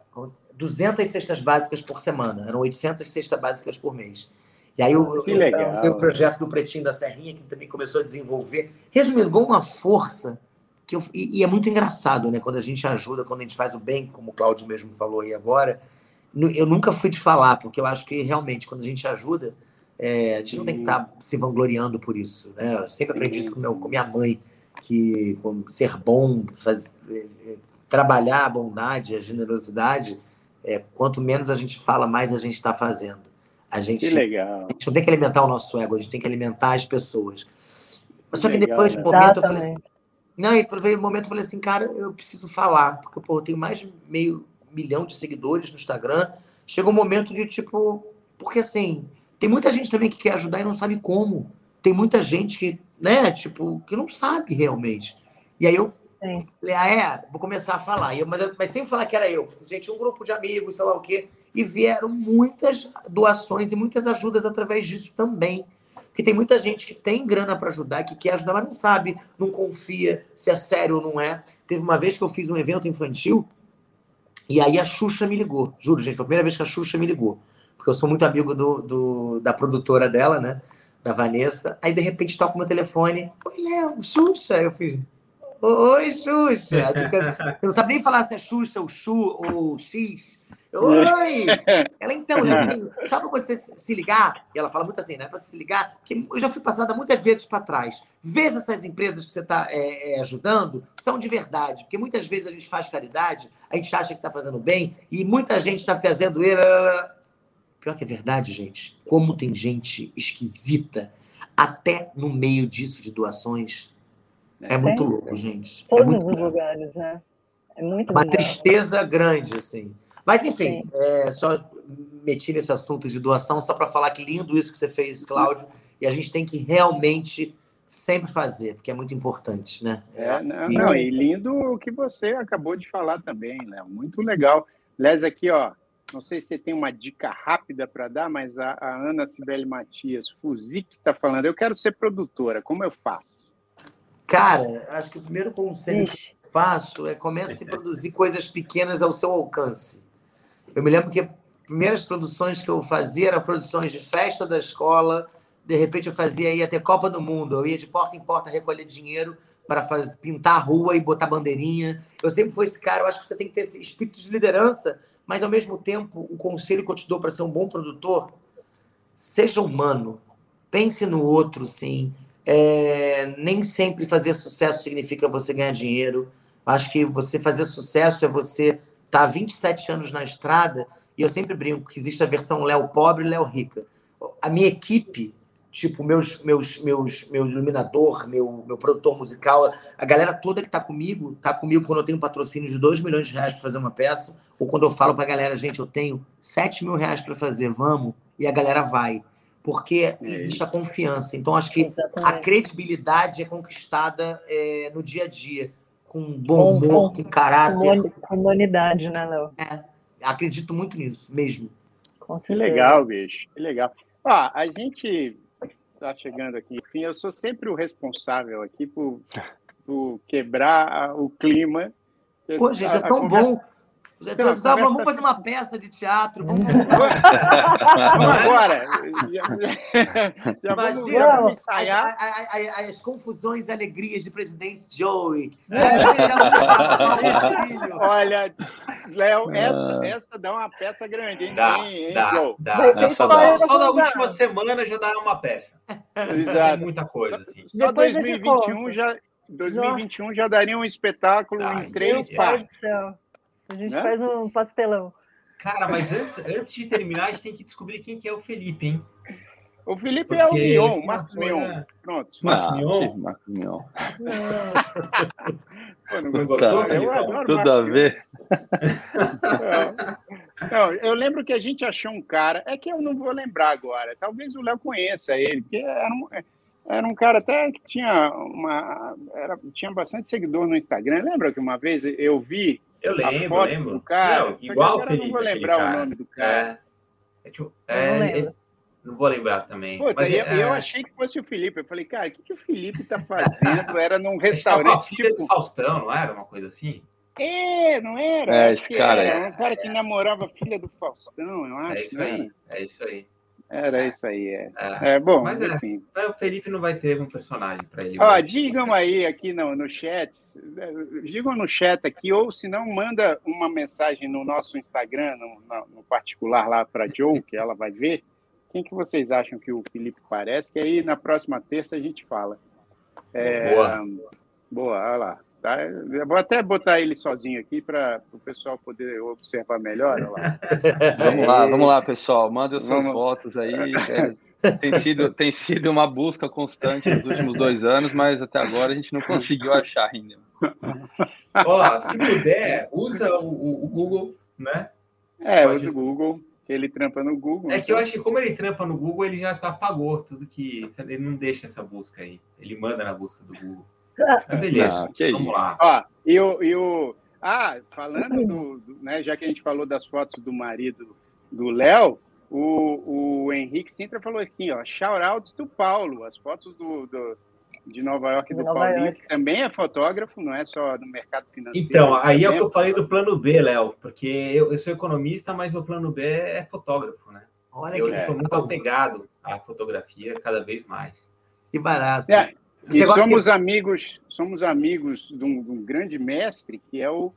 200 cestas básicas por semana. Eram 800 cestas básicas por mês. E aí eu, que legal. eu, o projeto do Pretinho da Serrinha, que também começou a desenvolver. Resumindo, com uma força que eu, e, e, é muito engraçado, né? Quando a gente ajuda, quando a gente faz o bem, como o Cláudio mesmo falou aí agora, eu nunca fui de falar, porque eu acho que realmente, quando a gente ajuda, é, a gente Sim. não tem que estar tá se vangloriando por isso. Né? Eu sempre aprendi isso com, meu, com minha mãe, que ser bom, faz, é, é, trabalhar a bondade, a generosidade, é, quanto menos a gente fala, mais a gente está fazendo. A gente, que legal. A gente não tem que alimentar o nosso ego, a gente tem que alimentar as pessoas. Só que legal, depois de um né? momento eu falei assim. Não, e por um momento eu falei assim, cara, eu preciso falar, porque pô, eu tenho mais de meio milhão de seguidores no Instagram. Chega um momento de tipo. Porque assim, tem muita gente também que quer ajudar e não sabe como. Tem muita gente que, né, tipo, que não sabe realmente. E aí eu Sim. falei, ah, é, vou começar a falar. Eu, mas, mas sempre falar que era eu. Falei, gente, um grupo de amigos, sei lá o quê. E vieram muitas doações e muitas ajudas através disso também. Porque tem muita gente que tem grana para ajudar, que quer ajudar, mas não sabe, não confia se é sério ou não é. Teve uma vez que eu fiz um evento infantil e aí a Xuxa me ligou. Juro, gente, foi a primeira vez que a Xuxa me ligou. Porque eu sou muito amigo do, do da produtora dela, né? Da Vanessa. Aí, de repente, toca o meu telefone. Oi, Léo, Xuxa. Eu fiz. Oi, Xuxa. Assim, você não sabe nem falar se é Xuxa ou Xu ou X. Oi! Ela, então, Léo, assim, só para você se ligar, e ela fala muito assim, né? Para se ligar, porque eu já fui passada muitas vezes para trás. Veja essas empresas que você está é, é, ajudando são de verdade, porque muitas vezes a gente faz caridade, a gente acha que está fazendo bem, e muita gente está fazendo. Pior que é verdade, gente. Como tem gente esquisita até no meio disso de doações. É muito louco, gente. Todos é muito os lugares, né? É muito Uma tristeza grande, assim. Mas, enfim, é, só meti nesse assunto de doação só para falar que lindo isso que você fez, Cláudio. E a gente tem que realmente sempre fazer, porque é muito importante, né? É, não, e, não, e lindo o que você acabou de falar também, né? Muito legal. Les, aqui, ó, não sei se você tem uma dica rápida para dar, mas a, a Ana Sibeli Matias Fuzic está falando, eu quero ser produtora, como eu faço? Cara, acho que o primeiro conselho que eu faço é comece a produzir coisas pequenas ao seu alcance. Eu me lembro que as primeiras produções que eu fazia eram produções de festa da escola. De repente eu fazia aí até Copa do Mundo. Eu ia de porta em porta recolher dinheiro para fazer, pintar a rua e botar bandeirinha. Eu sempre fui esse cara. Eu acho que você tem que ter esse espírito de liderança, mas ao mesmo tempo, o conselho que eu te dou para ser um bom produtor, seja humano. Pense no outro, sim. É, nem sempre fazer sucesso significa você ganhar dinheiro. Acho que você fazer sucesso é você tá há 27 anos na estrada e eu sempre brinco que existe a versão Léo pobre e Léo rica. A minha equipe, tipo, meus, meus, meus, meu iluminador, meu, meu produtor musical, a galera toda que tá comigo, tá comigo quando eu tenho um patrocínio de 2 milhões de reais para fazer uma peça, ou quando eu falo pra galera, gente, eu tenho 7 mil reais para fazer, vamos, e a galera vai. Porque é existe a confiança. Então, acho que a credibilidade é conquistada é, no dia a dia com bom humor, com, com caráter. Com humanidade, né, Léo? É, acredito muito nisso, mesmo. que legal, bicho, que legal. Ó, a gente está chegando aqui, enfim, eu sou sempre o responsável aqui por tu quebrar o clima. Pô, gente, é tão conversa... bom. Então, então, conversa... Vamos fazer uma peça de teatro. Vamos, vamos agora. Já, Imagina, vamos ensaiar. As, as, as, as, confusões e alegrias de presidente Joey. É. Olha, Léo, essa, ah. essa dá uma peça grande, hein? Dá, hein, dá, dá. Só, só, só da última semana já dá uma peça. Exato. Tem muita coisa, assim. Só 2021 já... 2021 Nossa. já daria um espetáculo em três partes. A gente né? faz um pastelão. Cara, mas antes, antes de terminar, a gente tem que descobrir quem que é o Felipe, hein? O Felipe Porque é o Mion, o Marcos Mion. Pronto. Marcos ah, Mion? Marcos Mion. Pô, não gostou? Eu adoro Tudo a ver. Não, eu lembro que a gente achou um cara, é que eu não vou lembrar agora, talvez o Léo conheça ele, porque era um, era um cara até que tinha uma era, tinha bastante seguidor no Instagram. Lembra que uma vez eu vi eu lembro, a foto lembro. do cara? Não, igual o Felipe. Não vou lembrar o nome do cara. É, é, tipo, é, não, não, vou lembrar também. Pô, mas, eu, é, eu, achei que fosse o Felipe. Eu falei, cara, o que, que o Felipe tá fazendo? Era num restaurante. Filha tipo... do Faustão, não era uma coisa assim? É, não era? É, esse cara. Era. Um cara que namorava a filha do Faustão, eu acho. É isso aí, é isso aí. Era isso aí, é. É, é bom, mas é, enfim. É, o Felipe não vai ter um personagem para ele. Ó, digam aí aqui no, no chat, digam no chat aqui, ou se não, manda uma mensagem no nosso Instagram, no, no particular lá para Joe, que ela vai ver. Quem que vocês acham que o Felipe parece? Que aí na próxima terça a gente fala. É, boa. Boa, olha lá. Tá? Eu vou até botar ele sozinho aqui para o pessoal poder observar melhor. Lá. vamos lá, vamos lá, pessoal. Manda os seus votos aí. É, tem, sido, tem sido uma busca constante nos últimos dois anos, mas até agora a gente não conseguiu achar ainda. Ó, se puder, usa o, o Google, né? É, Pode... usa o Google ele trampa no Google. É que eu acho que como ele trampa no Google, ele já apagou tudo que. Ele não deixa essa busca aí. Ele manda na busca do Google. Ah, beleza, Não, vamos lá. Ó, e o, e o, ah, falando do, do, né, já que a gente falou das fotos do marido do Léo, o, o Henrique Sintra falou aqui, ó, shout-outs do Paulo, as fotos do, do de Nova York do Nova Paulinho, York. que também é fotógrafo, não é só no mercado financeiro. Então, aí é o que eu falei do plano B, Léo, porque eu, eu, sou economista, mas meu plano B é fotógrafo, né? Olha eu estou é. muito apegado à fotografia cada vez mais. Que barato. É, e somos amigos, somos amigos de um, de um, grande mestre que é o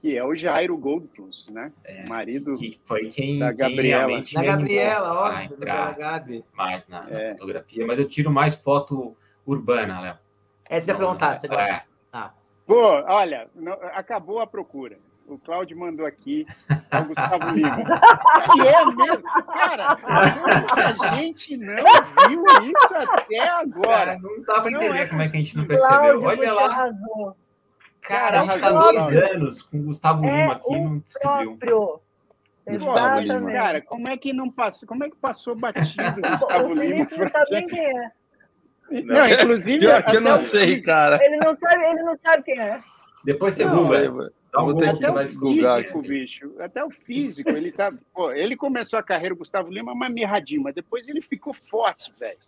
que é o Jairo Goldfluss, né? É, marido que foi quem da Gabriela. Quem da Gabriela, óbvio, da Gabi. Mais na, na é. fotografia, mas eu tiro mais foto urbana, Léo. É isso que eu ia perguntar, você gosta? É. Ah. Pô, olha, não, acabou a procura. O Cláudio mandou aqui, é o Gustavo Lima. que é mesmo? Cara, a gente não viu isso até agora. Cara, não dá para entender é como é que a gente não percebeu. Cláudio, Olha lá. Arrasou. Cara, a gente está dois anos com o Gustavo é Lima aqui e não descobriu. Próprio. Gustavo Lima. Cara, como é que não passou? Como é que passou batido o Gustavo o Lima? Não sabe quem é. Não, não, inclusive. Pior que eu não sei, cara. Ele não sabe, ele não sabe quem é. Depois você google. Até o físico, bicho. Até o físico. Ele, tá, pô, ele começou a carreira, o Gustavo Lima, mas mirradinho, mas depois ele ficou forte, velho.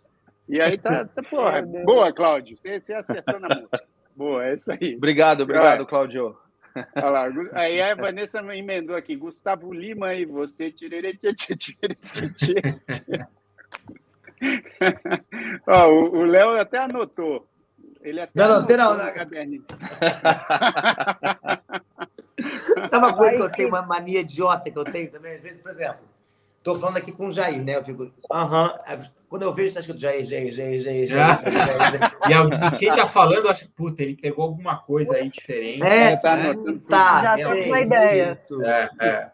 E aí tá, tá porra. Boa, Cláudio. Você, você acertou na música. Boa, é isso aí. Obrigado, obrigado, Cláudio. Olha lá, aí a Vanessa emendou aqui, Gustavo Lima e você. Ó, o Léo até anotou. Ele até não, não, tem não. não. Sabe uma coisa que eu tenho, uma mania idiota que eu tenho também? Às vezes, por exemplo, estou falando aqui com o Jair, né? Eu fico, aham. Uh -huh. Quando eu vejo, está escrito Jair, Jair, Jair, Jair, Jair. E quem está falando, acha, puta, ele pegou alguma coisa aí diferente. É, né? tá, tá, Já tem uma ideia. Isso. É, é.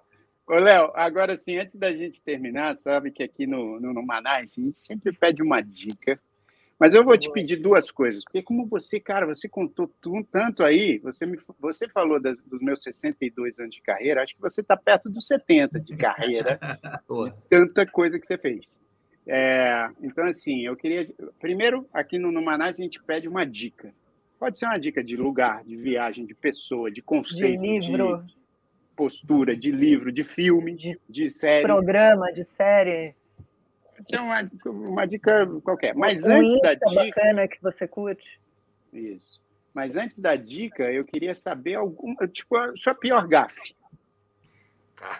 Ô, Léo, agora sim, antes da gente terminar, sabe que aqui no, no, no Manaus, a gente sempre pede uma dica mas eu vou te pedir duas coisas, porque como você, cara, você contou tanto aí, você, me, você falou das, dos meus 62 anos de carreira, acho que você está perto dos 70 de carreira, tanta coisa que você fez. É, então, assim, eu queria. Primeiro, aqui no, no Manaus, a gente pede uma dica. Pode ser uma dica de lugar, de viagem, de pessoa, de conceito, de livro, de postura, de livro, de filme, de, de série. Programa, de série. Ser uma, uma dica qualquer. Mas um antes da dica. bacana que você curte. Isso. Mas antes da dica, eu queria saber alguma, tipo, a sua pior gafe.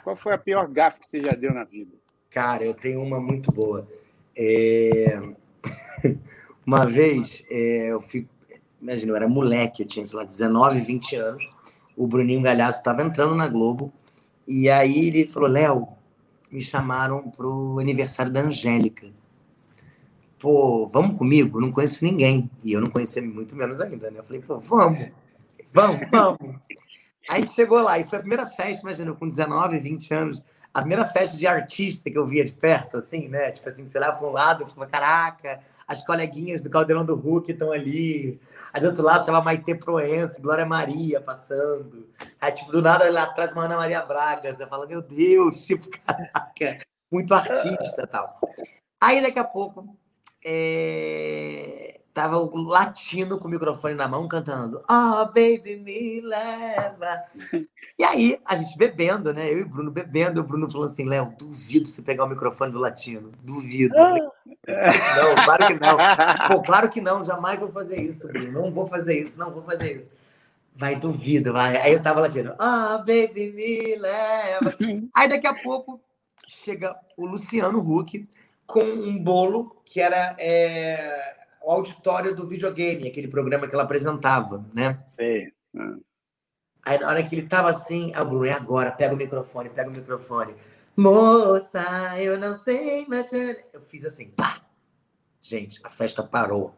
Qual foi a pior gafe que você já deu na vida? Cara, eu tenho uma muito boa. É... uma vez, é, eu fui. Imagina, eu era moleque, eu tinha, sei lá, 19, 20 anos. O Bruninho Galhaço estava entrando na Globo. E aí ele falou: Léo, me chamaram pro aniversário da Angélica. Pô, vamos comigo? Eu não conheço ninguém. E eu não conhecia muito menos ainda, né? Eu falei, pô, vamos, vamos, vamos. Aí a gente chegou lá e foi a primeira festa, imagina, com 19, 20 anos a primeira festa de artista que eu via de perto, assim, né? Tipo assim, você olhava para um lado e falava, caraca, as coleguinhas do Caldeirão do Hulk estão ali. Aí do outro lado tava Maite Proença, Glória Maria passando. Aí, tipo, do nada lá atrás uma Ana Maria Braga. Você fala, meu Deus, tipo, caraca, muito artista tal. Aí daqui a pouco é... tava o latino com o microfone na mão cantando Oh, baby, me leva. E aí, a gente bebendo, né? Eu e o Bruno bebendo, o Bruno falou assim: Léo, duvido você pegar o microfone do latino. Duvido. Falei, não, claro que não. Pô, claro que não, jamais vou fazer isso, Bruno. Não vou fazer isso, não vou fazer isso. Vai, duvido, vai. Aí eu tava latino, ah, oh, baby, me leva. Aí daqui a pouco chega o Luciano Huck com um bolo que era é, o auditório do videogame, aquele programa que ela apresentava, né? Sim. Aí na hora que ele tava assim, a Bruno, é agora, pega o microfone, pega o microfone. Moça, eu não sei, mas. Eu fiz assim, pá! Gente, a festa parou.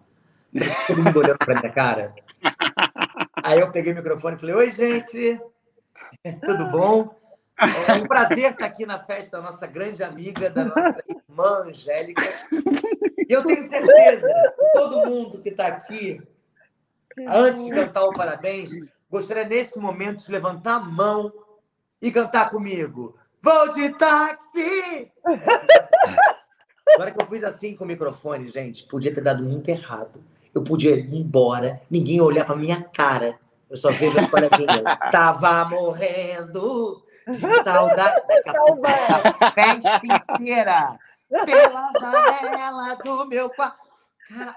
Todo mundo olhando pra minha cara. Aí eu peguei o microfone e falei: Oi, gente, tudo bom? É um prazer estar aqui na festa da nossa grande amiga, da nossa irmã Angélica. E eu tenho certeza que todo mundo que está aqui, antes de cantar o parabéns, gostaria nesse momento de levantar a mão e cantar comigo. Vou de táxi! Agora que eu fiz assim com o microfone, gente, podia ter dado muito errado. Eu podia ir embora, ninguém olhar para minha cara. Eu só vejo as coleguinhas. Tava morrendo de saudade. Daqui a pouco a festa inteira pela janela do meu quarto.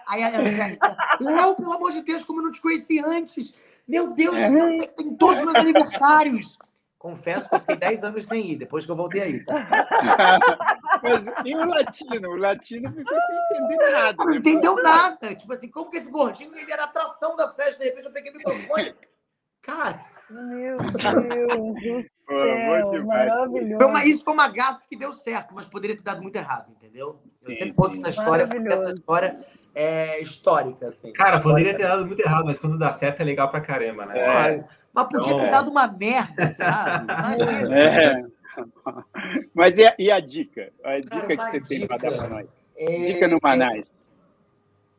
Aí a Angélica, Léo, pelo amor de Deus, como eu não te conheci antes. Meu Deus, é. você tem todos os meus aniversários. Confesso que eu fiquei 10 anos sem ir, depois que eu voltei aí. Tá? Mas e o latino? O latino ficou sem entender nada. Não entendeu nada. Tipo assim, como que esse gordinho ele era atração da festa? De repente eu peguei o microfone. Cara. Meu Deus. Pô, maravilhoso. Foi uma, isso foi uma gafe que deu certo, mas poderia ter dado muito errado, entendeu? Eu sim, sempre conto essa história, porque essa história é histórica. Assim, Cara, poderia ter dado muito errado, mas quando dá certo é legal pra caramba, né? É. Mas podia então, ter dado uma merda, sabe? É. Mas e a, e a, dica? A dica cara, que você dica, tem para dar para nós? É, dica no Manais.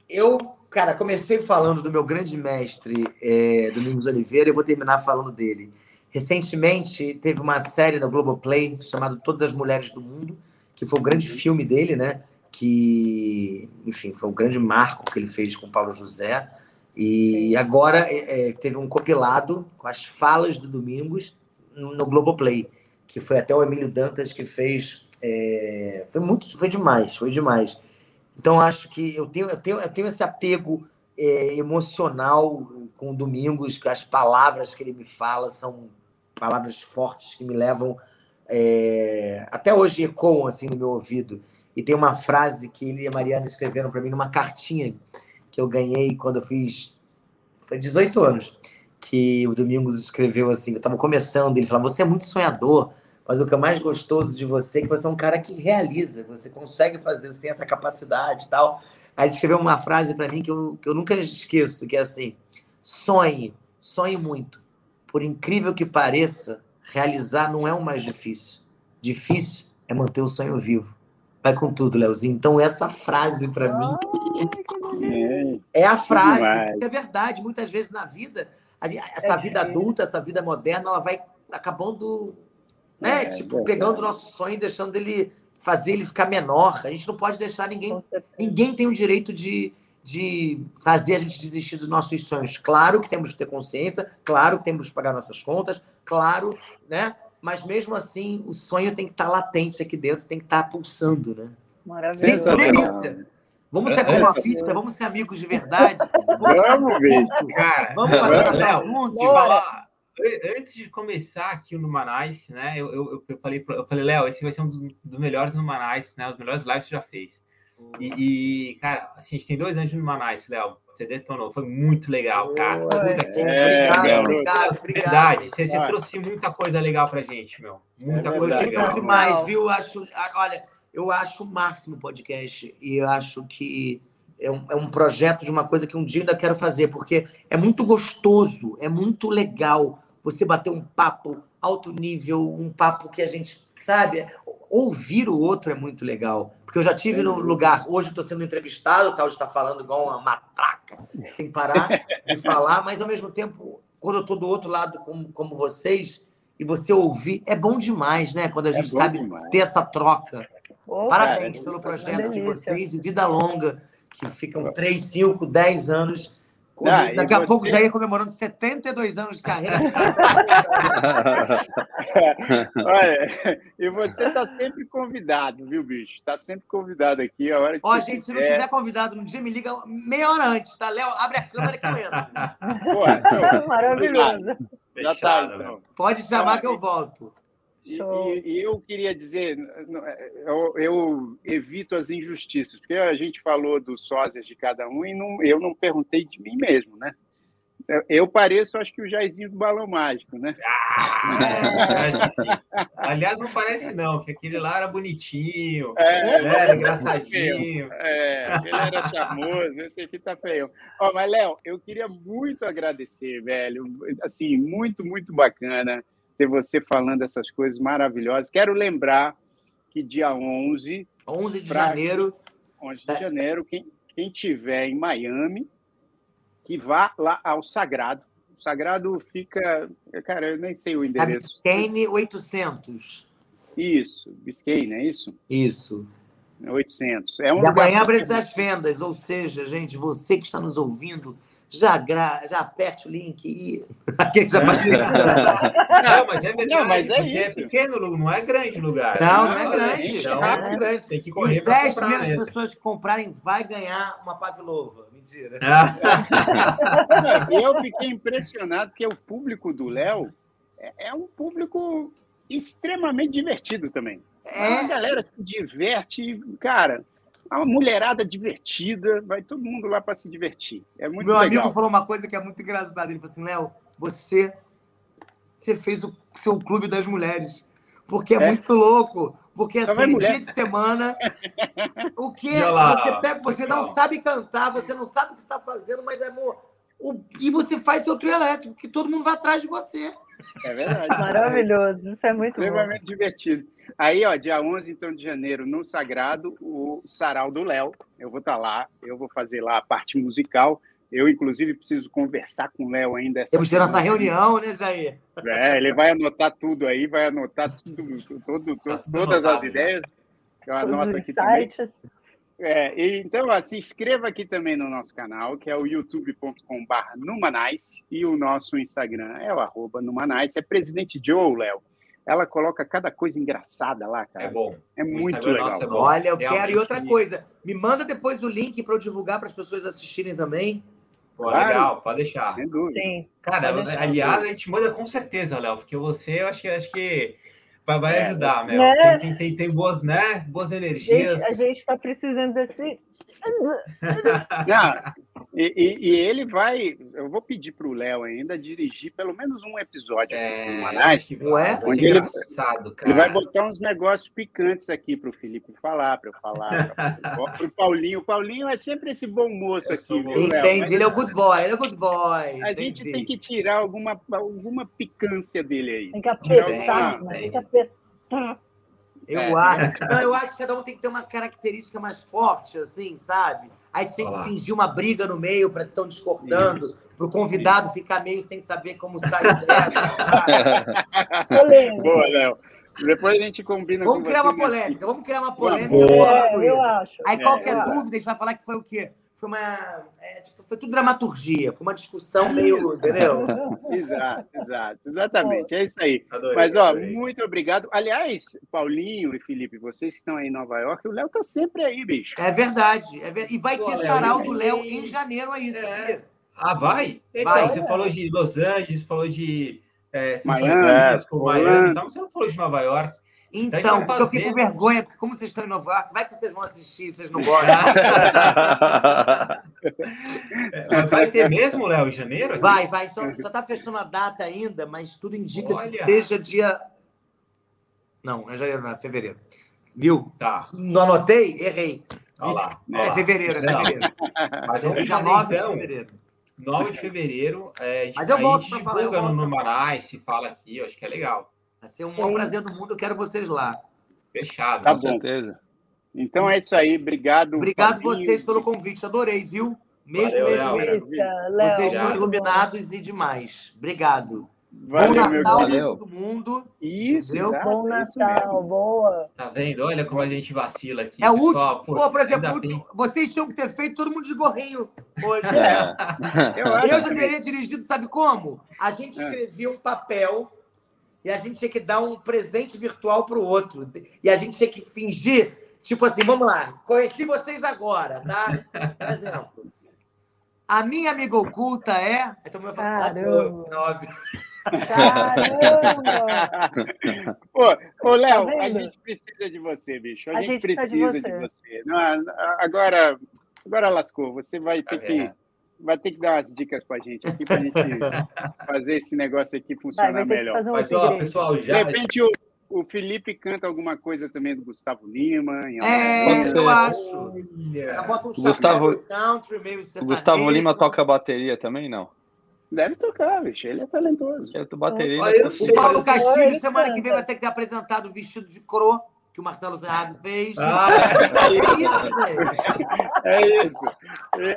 Eu, cara, comecei falando do meu grande mestre, é, Domingos Oliveira, e vou terminar falando dele. Recentemente teve uma série no Globoplay chamada Todas as Mulheres do Mundo, que foi o grande uhum. filme dele, né? Que, enfim, foi o grande marco que ele fez com Paulo José. E agora é, é, teve um compilado com as falas do Domingos no, no Globoplay, que foi até o Emílio Dantas que fez. É, foi muito, foi demais, foi demais. Então acho que eu tenho, eu tenho, eu tenho esse apego é, emocional com o Domingos, que as palavras que ele me fala são palavras fortes que me levam é, até hoje ecoam assim no meu ouvido. E tem uma frase que ele e a Mariana escreveram para mim numa cartinha que eu ganhei quando eu fiz foi 18 anos, que o Domingos escreveu assim, eu estava começando, ele falava: "Você é muito sonhador, mas o que é mais gostoso de você é que você é um cara que realiza, você consegue fazer, você tem essa capacidade e tal". Aí ele escreveu uma frase para mim que eu, que eu nunca esqueço, que é assim: sonhe, sonhe muito. Por incrível que pareça, realizar não é o mais difícil. Difícil é manter o sonho vivo. Vai com tudo, Leozinho. Então, essa frase para mim é a frase, é verdade. Muitas vezes na vida, essa é. vida adulta, essa vida moderna, ela vai acabando, né? É, tipo, pegando o nosso sonho e deixando ele fazer ele ficar menor. A gente não pode deixar ninguém. Ninguém tem o direito de, de fazer a gente desistir dos nossos sonhos. Claro que temos que ter consciência, claro que temos que pagar nossas contas, claro, né? Mas mesmo assim, o sonho tem que estar latente aqui dentro, tem que estar pulsando, né? Maravilhoso. Gente, delícia. Vamos ser como uma pizza, vamos ser amigos de verdade. Vamos, vamos ver. Cara, vamos bater junto. falar, antes de começar aqui o Numanais, né? Eu, eu, eu falei, eu falei, Léo, esse vai ser um dos, dos melhores Numanais, né? Os melhores lives que você já fez. E, e, cara, assim, a gente tem dois anos de Numanais, Léo. Você detonou, foi muito legal, cara. Puta que é, obrigado, obrigado, Verdade, você, você, trouxe muita coisa legal pra gente, meu. Muita é coisa legal. demais, viu? Acho, olha, eu acho o máximo o podcast e eu acho que é um, é um projeto de uma coisa que um dia ainda quero fazer, porque é muito gostoso, é muito legal você bater um papo alto nível, um papo que a gente, sabe, ouvir o outro é muito legal. Porque eu já tive no lugar, hoje estou sendo entrevistado, tal, está falando igual uma matraca, sem parar de falar, mas ao mesmo tempo, quando eu estou do outro lado, como, como vocês, e você ouvir, é bom demais, né? Quando a é gente é sabe demais. ter essa troca. Parabéns cara, pelo projeto de vocês e vida longa, que ficam 3, 5, 10 anos ah, Daqui a você... pouco já ia comemorando 72 anos de carreira. Olha, e você está sempre convidado, viu, bicho? Está sempre convidado aqui. A hora que Ó, gente, quiser. se não tiver convidado no dia, me liga meia hora antes, tá? Léo, abre a câmera que eu entro. Pô, então, Maravilhoso. Já tá, então. Pode chamar que eu volto. E, e, eu queria dizer, eu, eu, evito as injustiças, porque a gente falou dos sósias de cada um e não, eu não perguntei de mim mesmo, né? Eu pareço, acho que o Jairzinho do Balão Mágico, né? Ah, Aliás, não parece não, que aquele lá era bonitinho, é, né? era engraçadinho. É, ele era charmoso, esse aqui tá feio. Ó, mas, Léo, eu queria muito agradecer, velho. Assim, muito, muito bacana ter você falando essas coisas maravilhosas. Quero lembrar que dia 11... 11 de pra... janeiro... 11 de janeiro, quem, quem tiver em Miami, que vá lá ao Sagrado. O Sagrado fica... Cara, eu nem sei o endereço. Biscayne 800. Isso, Biscayne, é isso? Isso. 800. É um e amanhã abre as vendas, ou seja, gente, você que está nos ouvindo já, gra... já aperte o link e. Aqui já pode... não, mas é verdade. Não, mas é, é isso. é pequeno, não é grande lugar. Não, não, é grande. Então, é grande. Tem que correr Os 10 primeiras mesmo. pessoas que comprarem vai ganhar uma Pavlova. Mentira. Ah. eu fiquei impressionado porque o público do Léo é, é um público extremamente divertido também. É uma galera se diverte, cara uma mulherada divertida, vai todo mundo lá para se divertir. É muito Meu legal. amigo falou uma coisa que é muito engraçada. Ele falou assim: Léo, você, você fez o seu clube das mulheres. Porque é, é. muito louco. Porque Só assim, dia de semana, o que você pega, você não sabe cantar, você não sabe o que está fazendo, mas é amor. O, e você faz seu trio elétrico, que todo mundo vai atrás de você. É verdade. Maravilhoso, isso é muito Extremamente divertido. Aí, ó, dia 11 então, de janeiro, no Sagrado, o Sarau do Léo. Eu vou estar tá lá, eu vou fazer lá a parte musical. Eu, inclusive, preciso conversar com o Léo ainda. Temos que ter nossa reunião, né, Jair? É, ele vai anotar tudo aí, vai anotar tudo, tudo, tudo todas as ideias. Eu anoto aqui também. É, e, então, ó, se inscreva aqui também no nosso canal, que é o youtube.com.br Numanais, e o nosso Instagram é o arroba Numanais. É Presidente Joe, Léo ela coloca cada coisa engraçada lá, cara. É bom. É muito legal. É Olha, eu Realmente quero. E outra coisa, me manda depois o link para eu divulgar para as pessoas assistirem também. Pô, claro. legal, pode deixar. Sem dúvida. Sim, Cara, deixar. aliás, a gente manda com certeza, Léo, porque você, eu acho que, acho que vai, é, ajudar, Mel. Né? Tem, tem, tem, boas, né? Boas energias. Gente, a gente está precisando desse. Não, e, e, e, ele vai. Eu vou pedir para o Léo ainda dirigir pelo menos um episódio é, no Manais. Não é? Onde ele, engraçado, cara. ele vai botar uns negócios picantes aqui para o Felipe falar, para eu falar. Para o Paulinho. O Paulinho é sempre esse bom moço aqui. Viu, Entendi, ele é o good boy, ele é o good boy. A gente tem que tirar alguma, alguma picância dele aí. Tem que apertar, tem que apertar. Eu é. acho. Não, eu acho que cada um tem que ter uma característica mais forte, assim, sabe? Aí tem que fingir uma briga no meio para estão discordando, para o convidado Isso. ficar meio sem saber como sair dessa. Boa, Léo. Depois a gente combina vamos criar uma polêmica, vamos criar uma polêmica. É, eu acho. Aí qualquer é, dúvida, a gente vai falar que foi o quê? Foi uma. É, tipo, foi tudo dramaturgia, foi uma discussão meio. Entendeu? exato, exato, exatamente. É isso aí. Adorei, Mas, ó, adorei. muito obrigado. Aliás, Paulinho e Felipe, vocês que estão aí em Nova York, o Léo tá sempre aí, bicho. É verdade. É ver... E vai Pô, ter sarau do Léo em janeiro aí, é. Ah, vai? Então, vai. você falou de Los Angeles, falou de é, São Miami, Francisco, Miami, então você não falou de Nova York. Então, então porque eu fico com vergonha, porque como vocês estão em Nova York, vai que vocês vão assistir, vocês não gostam. É, vai ter mesmo, Léo, em janeiro? Aqui? Vai, vai. Só, só tá fechando a data ainda, mas tudo indica Olha. que seja dia. Não, é janeiro, não, é fevereiro. Viu? Tá. Não anotei? Errei. Olha lá. É fevereiro, é fevereiro. Mas vamos dia 9 então, de fevereiro. 9 de fevereiro. É, Mas eu volto para falar. Eu volto no Manaus, se fala aqui, eu acho que é legal. Vai ser o maior prazer do mundo, eu quero vocês lá. Fechado, tá com bom. certeza. Então é isso aí, obrigado. Obrigado Fabinho. vocês pelo convite, adorei, viu? Mesmo, Valeu, mesmo, mesmo. Vocês são iluminados e demais. Obrigado. Valeu, Bom Natal para todo mundo. Isso, exato, Bom Natal, boa. Tá vendo? Olha como a gente vacila aqui. É o último. Pô, Pô, por exemplo, último, vocês tinham que ter feito todo mundo de gorrinho hoje. É. Eu, eu já teria dirigido, sabe como? A gente é. escrevia um papel e a gente tinha que dar um presente virtual para o outro. E a gente tinha que fingir, tipo assim, vamos lá, conheci vocês agora, tá? Por exemplo. A minha amiga oculta é. Então, meu Caramba! Caramba! Pô, ô, Léo, tá a gente precisa de você, bicho. A, a gente, gente, precisa de você. De você. Não, agora, agora lascou. Você vai ter tá que vai ter que dar umas dicas para a gente aqui, para a gente fazer esse negócio aqui funcionar vai, vai melhor. Um Mas, ó, pessoal, já. De repente, o, o Felipe canta alguma coisa também do Gustavo Lima. é, eu acho. Um Gustavo, country, Gustavo Lima toca bateria também, não? Deve tocar, bicho. Ele é talentoso. Eu tô bateria. o Paulo Castilho, semana que vem, vai ter que ter apresentado vestido de cro que o Marcelo Zerrado fez. Ah, é, é isso.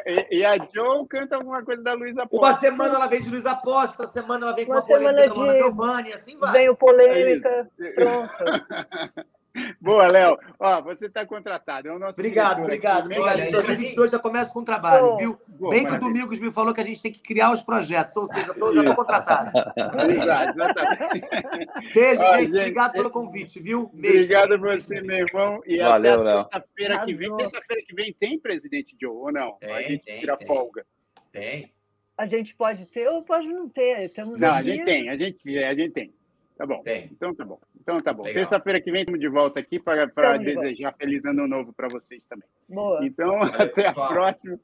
E, e, a Joe canta alguma coisa da Luísa Posse. Uma semana ela vem de Luísa Posse, outra semana ela vem com uma, uma polêmica da Luana Giovanni, assim vai. Vem o polêmica, é pronto. Boa, Léo. Ó, você está contratado. É o nosso obrigado, obrigado. Aqui. obrigado. Em 2022 já começa com trabalho, viu? Boa, Bem maravilha. que o Domingos me falou que a gente tem que criar os projetos, ou seja, eu já estou contratado. Exato, exatamente. Beijo, Ó, gente. Obrigado pelo convite, viu? Beijo. Obrigado a você, meu irmão. E Valeu, até terça-feira que vem. Terça-feira que vem tem presidente Joe, ou não? Tem, a gente tem, tira tem. folga. Tem. A gente pode ter ou pode não ter. Temos não, a gente tem, a gente, a gente tem. Tá bom. Tem. Então tá bom. Então tá bom. Terça-feira que vem estamos de volta aqui para desejar feliz ano novo para vocês também. Boa. Então, Valeu, até pessoal. a próxima.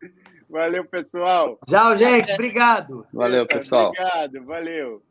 Valeu, pessoal. Tchau, gente. Obrigado. Valeu, pessoal. Obrigado. Valeu.